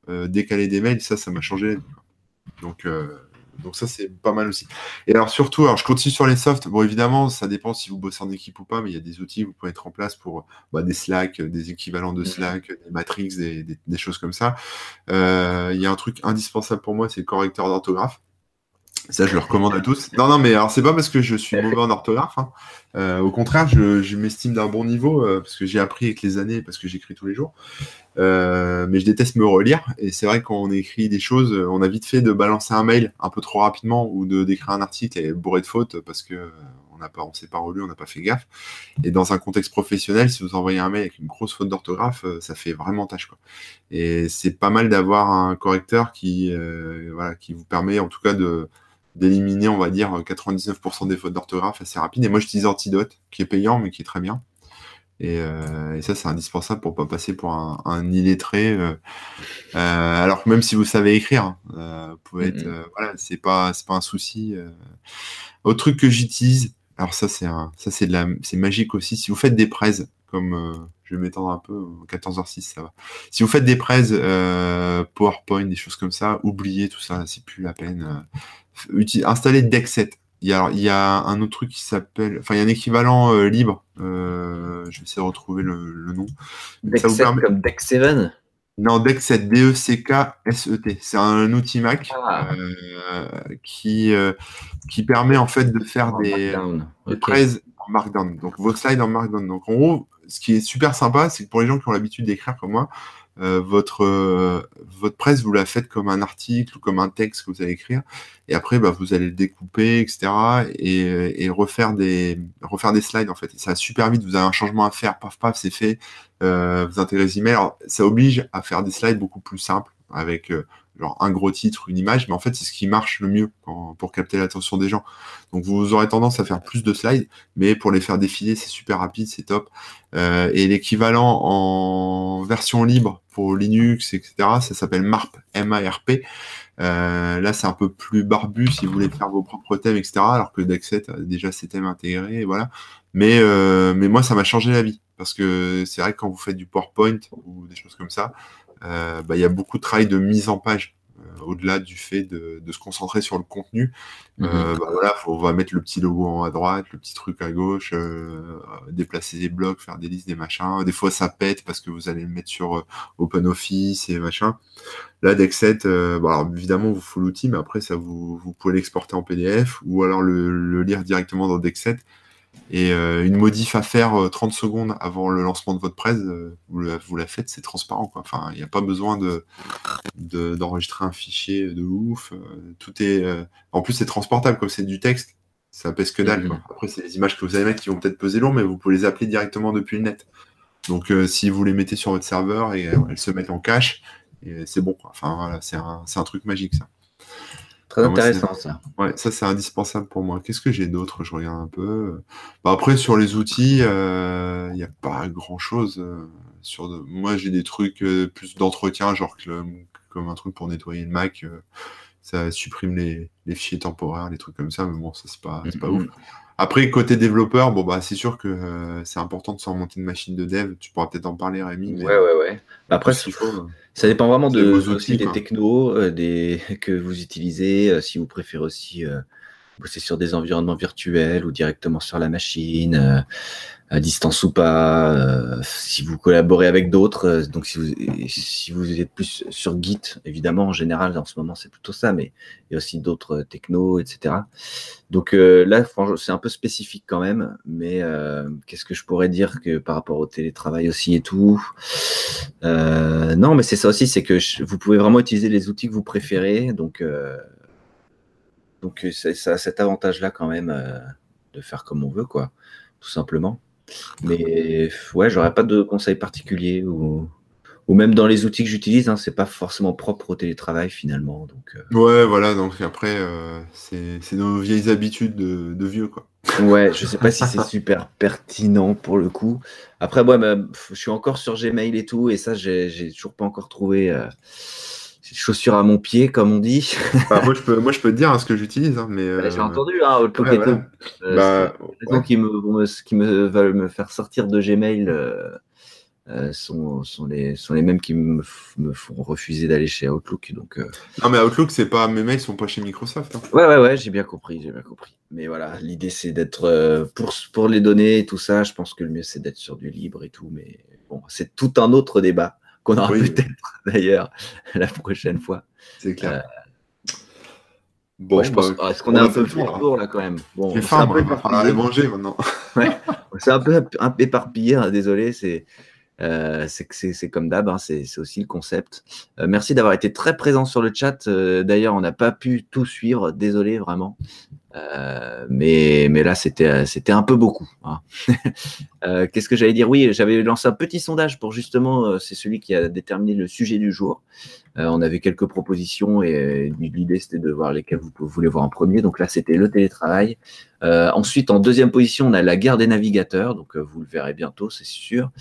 euh, décaler des mails, ça, ça m'a changé. Donc, euh, donc ça, c'est pas mal aussi. Et alors surtout, alors je continue sur les softs. Bon, évidemment, ça dépend si vous bossez en équipe ou pas, mais il y a des outils que vous pouvez mettre en place pour bah, des Slack, des équivalents de Mhm. Slack, des Matrix, des, des- des choses comme ça. Il y a un truc indispensable pour moi, c'est le correcteur d'orthographe. Ça, je le recommande à tous. Non, non, mais alors, c'est pas parce que je suis mauvais en orthographe. Hein. Euh, au contraire, je, m'estime d'un bon niveau euh, parce que j'ai appris avec les années, parce que j'écris tous les jours. Euh, mais je déteste me relire. Et c'est vrai, quand on écrit des choses, on a vite fait de balancer un mail un peu trop rapidement ou de d'écrire un article et bourré de fautes parce que on n'a pas, on s'est pas relu, on n'a pas fait gaffe. Et dans un contexte professionnel, si vous envoyez un mail avec une grosse faute d'orthographe, ça fait vraiment tâche. Et c'est pas mal d'avoir un correcteur qui, voilà, qui vous permet en tout cas de d'éliminer, on va dire, 99% des fautes d'orthographe assez rapide. Et moi, j'utilise Antidote, qui est payant, mais qui est très bien. Et, euh, ça, c'est indispensable pour pas passer pour un, illettré. Euh, euh, alors que même si vous savez écrire, hein, vous pouvez être, voilà, c'est pas, c'est pas un souci. Autre truc que j'utilise, alors ça, c'est ça, c'est de la, c'est magique aussi. Si vous faites des prêts, comme je vais m'étendre un peu, 14h06, ça va. Si vous faites des prêts PowerPoint, des choses comme ça, oubliez tout ça, c'est plus la peine installer Dexet. Il y, a, il y a un autre truc qui s'appelle. Enfin, il y a un équivalent euh, libre. Euh, je vais essayer de retrouver le, nom. Dexet comme Dex7 Non, Dexet, D-E-C-K-S-E-T. C'est un outil Mac ah. euh, qui, qui permet en fait de faire des, des en Markdown. Donc, vos slides en Markdown. Donc, en gros, ce qui est super sympa, c'est que pour les gens qui ont l'habitude d'écrire comme moi, euh, votre, euh, votre presse, vous la faites comme un article ou comme un texte que vous allez écrire. Et après, bah, vous allez le découper, etc. Et, et refaire, des, refaire des slides, en fait. ça va super vite. Vous avez un changement à faire, paf, paf, c'est fait. Euh, vous intégrez les emails. Alors, ça oblige à faire des slides beaucoup plus simples avec euh, genre un gros titre, une image, mais en fait, c'est ce qui marche le mieux pour capter l'attention des gens. Donc, vous aurez tendance à faire plus de slides, mais pour les faire défiler, c'est super rapide, c'est top. Euh, et l'équivalent en version libre pour Linux, etc., ça s'appelle MARP, M-A-R-P. Euh, là, c'est un peu plus barbu si vous voulez faire vos propres thèmes, etc., alors que Dexet a déjà ses thèmes intégrés, voilà. Mais, euh, mais moi, ça m'a changé la vie, parce que c'est vrai que quand vous faites du PowerPoint ou des choses comme ça, euh, bah, il y a beaucoup de travail de mise en page euh, au-delà du fait de, se concentrer sur le contenu. Mhm. Euh, bah, voilà, on va mettre le petit logo en haut à droite, le petit truc à gauche, déplacer des blocs, faire des listes, des machins. Des fois, ça pète parce que vous allez le mettre sur OpenOffice et machin. Là, Dexet, alors, évidemment, vous faut l'outil, mais après, ça vous, vous pouvez l'exporter en PDF ou alors le, le, lire directement dans Dexet. Et euh, une modif à faire 30 euh, secondes avant le lancement de votre presse, euh, vous, la, faites, c'est transparent. Quoi. Enfin, il n'y a pas besoin de, d'enregistrer un fichier de ouf. tout est, en plus, c'est transportable, comme c'est du texte. Ça pèse que dalle. Quoi. Après, c'est les images que vous allez mettre qui vont peut-être peser lourd, mais vous pouvez les appeler directement depuis le net. Donc, si vous les mettez sur votre serveur et elles se mettent en cache, c'est bon. Quoi. Enfin, voilà, c'est un, c'est un truc magique, ça. Très intéressant ça. Ouais, ça c'est indispensable pour moi. Qu'est-ce que j'ai d'autre? Je regarde un peu. Bah, après sur les outils, il euh, n'y a pas grand chose. Euh, sur Moi j'ai des trucs euh, plus d'entretien, genre comme un truc pour nettoyer le Mac. ça supprime les, les, fichiers temporaires, les trucs comme ça, mais bon, ça c'est pas, pas ouf. Après, côté développeur, bon, bah, c'est sûr que euh, c'est important de se remonter une machine de dev. Tu pourras peut-être en parler, Rémi. Ouais, ouais, ouais. Après, faut, ça dépend vraiment de, aussi des technos euh, des, que vous utilisez. Euh, si vous préférez aussi bosser sur des environnements virtuels ou directement sur la machine à distance ou pas, euh, si vous collaborez avec d'autres, euh, donc si vous, si vous êtes plus sur Git, évidemment, en général, en ce moment, c'est plutôt ça, mais il y a aussi d'autres technos, etc. Donc euh, là, c'est un peu spécifique quand même, mais qu'est-ce que je pourrais dire que par rapport au télétravail aussi et tout? Non, mais c'est ça aussi, c'est que vous pouvez vraiment utiliser les outils que vous préférez, donc donc ça cet avantage-là quand même de faire comme on veut, quoi, tout simplement. Mais ouais, j'aurais pas de conseils particuliers ou, ou même dans les outils que j'utilise, hein, c'est pas forcément propre au télétravail finalement. Donc, euh. Ouais, voilà, donc après, euh, c'est nos vieilles habitudes de, de, vieux, quoi. Ouais, je sais pas si c'est super pertinent pour le coup. Après, moi, je suis encore sur Gmail et tout, et ça, j'ai toujours pas encore trouvé. Euh, chaussures à mon pied, comme on dit. moi, je peux, moi, je peux te dire hein, ce que j'utilise. Hein, mais, J'ai euh, entendu, hein, Outlook ouais, voilà. euh, bah, les gens qui, me, qui me veulent me faire sortir de Gmail euh, sont, sont, les, sont les mêmes qui me, me font refuser d'aller chez Outlook. Donc. Non, mais Outlook, c'est pas mes mails sont pas chez Microsoft. Hein. Ouais, ouais, ouais, j'ai bien compris, j'ai bien compris. Mais voilà, l'idée c'est d'être pour, pour les données et tout ça. Je pense que le mieux c'est d'être sur du libre et tout. Mais bon, c'est tout un autre débat qu'on aura peut-être d'ailleurs la prochaine fois. C'est clair. Bon, je pense. Est-ce qu'on a un peu fait le tour là quand même? Bon, J'ai faim, on va aller manger maintenant. ouais, c'est un peu un peu éparpillé, hein, désolé. C'est euh, c'est comme d'hab, hein, c'est aussi le concept. Euh, merci d'avoir été très présent sur le chat. Euh, d'ailleurs, on n'a pas pu tout suivre, désolé vraiment. Mais, mais là, c'était un peu beaucoup. Hein. Qu'est-ce que j'allais dire? Oui, j'avais lancé un petit sondage pour justement, c'est celui qui a déterminé le sujet du jour. on avait quelques propositions et l'idée c'était de voir lesquelles vous voulez voir en premier. Donc là, c'était le télétravail. ensuite, en deuxième position, on a la guerre des navigateurs. Donc vous le verrez bientôt, c'est sûr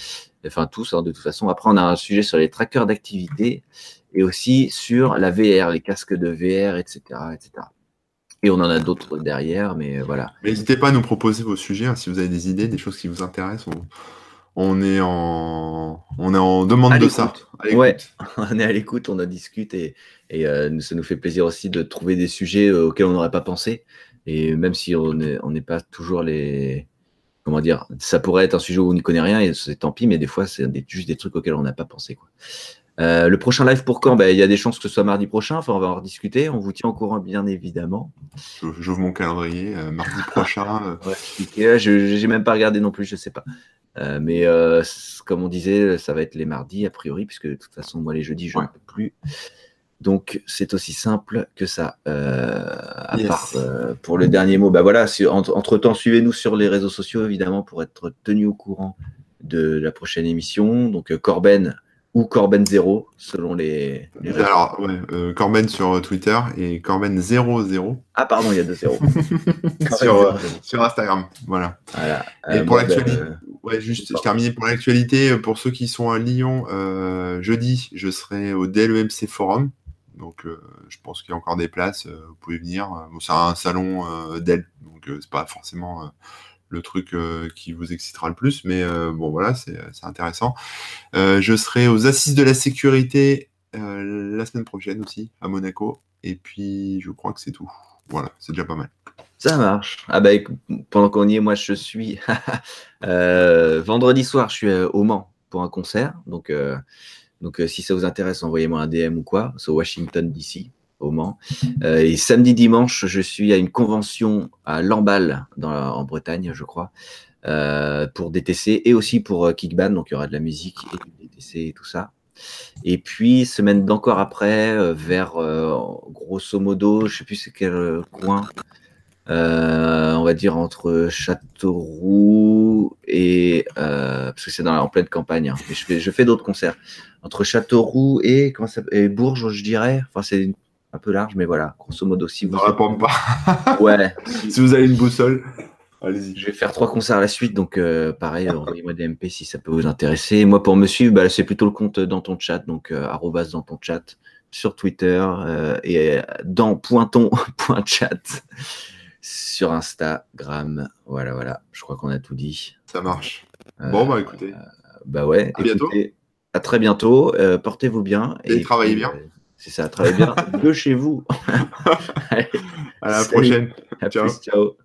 enfin tous hein, de toute façon. Après, on a un sujet sur les trackers d'activité et aussi sur la VR, les casques de VR, etc. etc. Et on en a d'autres derrière, mais voilà. N'hésitez pas à nous proposer vos sujets, hein, si vous avez des idées, des choses qui vous intéressent. On, est, en... on est en demande de ça. Ouais, on est à l'écoute, on en discute et, et euh, ça nous fait plaisir aussi de trouver des sujets euh, auxquels on n'aurait pas pensé. Et même si on n'est on pas toujours les, comment dire, ça pourrait être un sujet où on n'y connaît rien et c'est tant pis, mais des fois, c'est juste des trucs auxquels on n'a pas pensé. Quoi. Euh, le prochain live pour quand ben, Il y a des chances que ce soit mardi prochain. Enfin, on va en discuter. On vous tient au courant, bien évidemment. J'ouvre mon calendrier. Euh, mardi prochain. Euh. je n'ai même pas regardé non plus, je ne sais pas. mais comme on disait, ça va être les mardis, a priori, puisque de toute façon, moi, les jeudis, je ne peux plus. Donc c'est aussi simple que ça. À part pour le dernier mot, bah voilà. entre temps, suivez-nous sur les réseaux sociaux évidemment pour être tenu au courant de la prochaine émission. Donc Corben ou Corben 0 selon les. Alors ouais, Corben sur Twitter et Corben 00. Ah pardon, il y a deux zéros. sur, sur, Instagram, voilà. Et pour l'actualité, ouais, juste terminer pour l'actualité. Pour ceux qui sont à Lyon, jeudi, je serai au DLEMC Forum. Donc, euh, je pense qu'il y a encore des places. Euh, vous pouvez venir. c'est un salon euh, d'elle, donc c'est pas forcément le truc qui vous excitera le plus, mais bon, voilà, c'est intéressant. je serai aux Assises de la sécurité la semaine prochaine aussi, à Monaco. Et puis, je crois que c'est tout. Voilà, c'est déjà pas mal. Ça marche. Ah bah, pendant qu'on y est, moi, je suis vendredi soir, je suis au Mans pour un concert. Donc, donc, euh, si ça vous intéresse, envoyez-moi un DM ou quoi. C'est Washington DC, au Mans. Euh, et samedi, dimanche, je suis à une convention à Lamballe, en Bretagne, je crois, euh, pour DTC et aussi pour Kickban. Donc, il y aura de la musique et du DTC et tout ça. Et puis, semaine d'encore après, vers grosso modo, je sais plus c'est quel coin, euh, on va dire entre Châteauroux et euh, parce que c'est en pleine campagne. Hein. je fais, d'autres concerts entre Châteauroux et comment ça, et Bourges, je dirais. Enfin, c'est un peu large, mais voilà, grosso modo. Si vous ne pas. ouais. si vous avez une boussole. Allez-y. Je vais faire trois concerts à la suite, donc euh, pareil, envoyez-moi des MP si ça peut vous intéresser. Moi, pour me suivre, bah, c'est plutôt le compte dans ton chat, donc arrobas dans ton chat sur Twitter et dans pointon.chat sur Instagram. Voilà, voilà. Je crois qu'on a tout dit. Ça marche. bon, bah écoutez. Euh, bah ouais. À bientôt. À très bientôt. Euh, portez-vous bien. Et, travaillez bien. C'est ça, travaillez bien de chez vous. à la prochaine. ciao.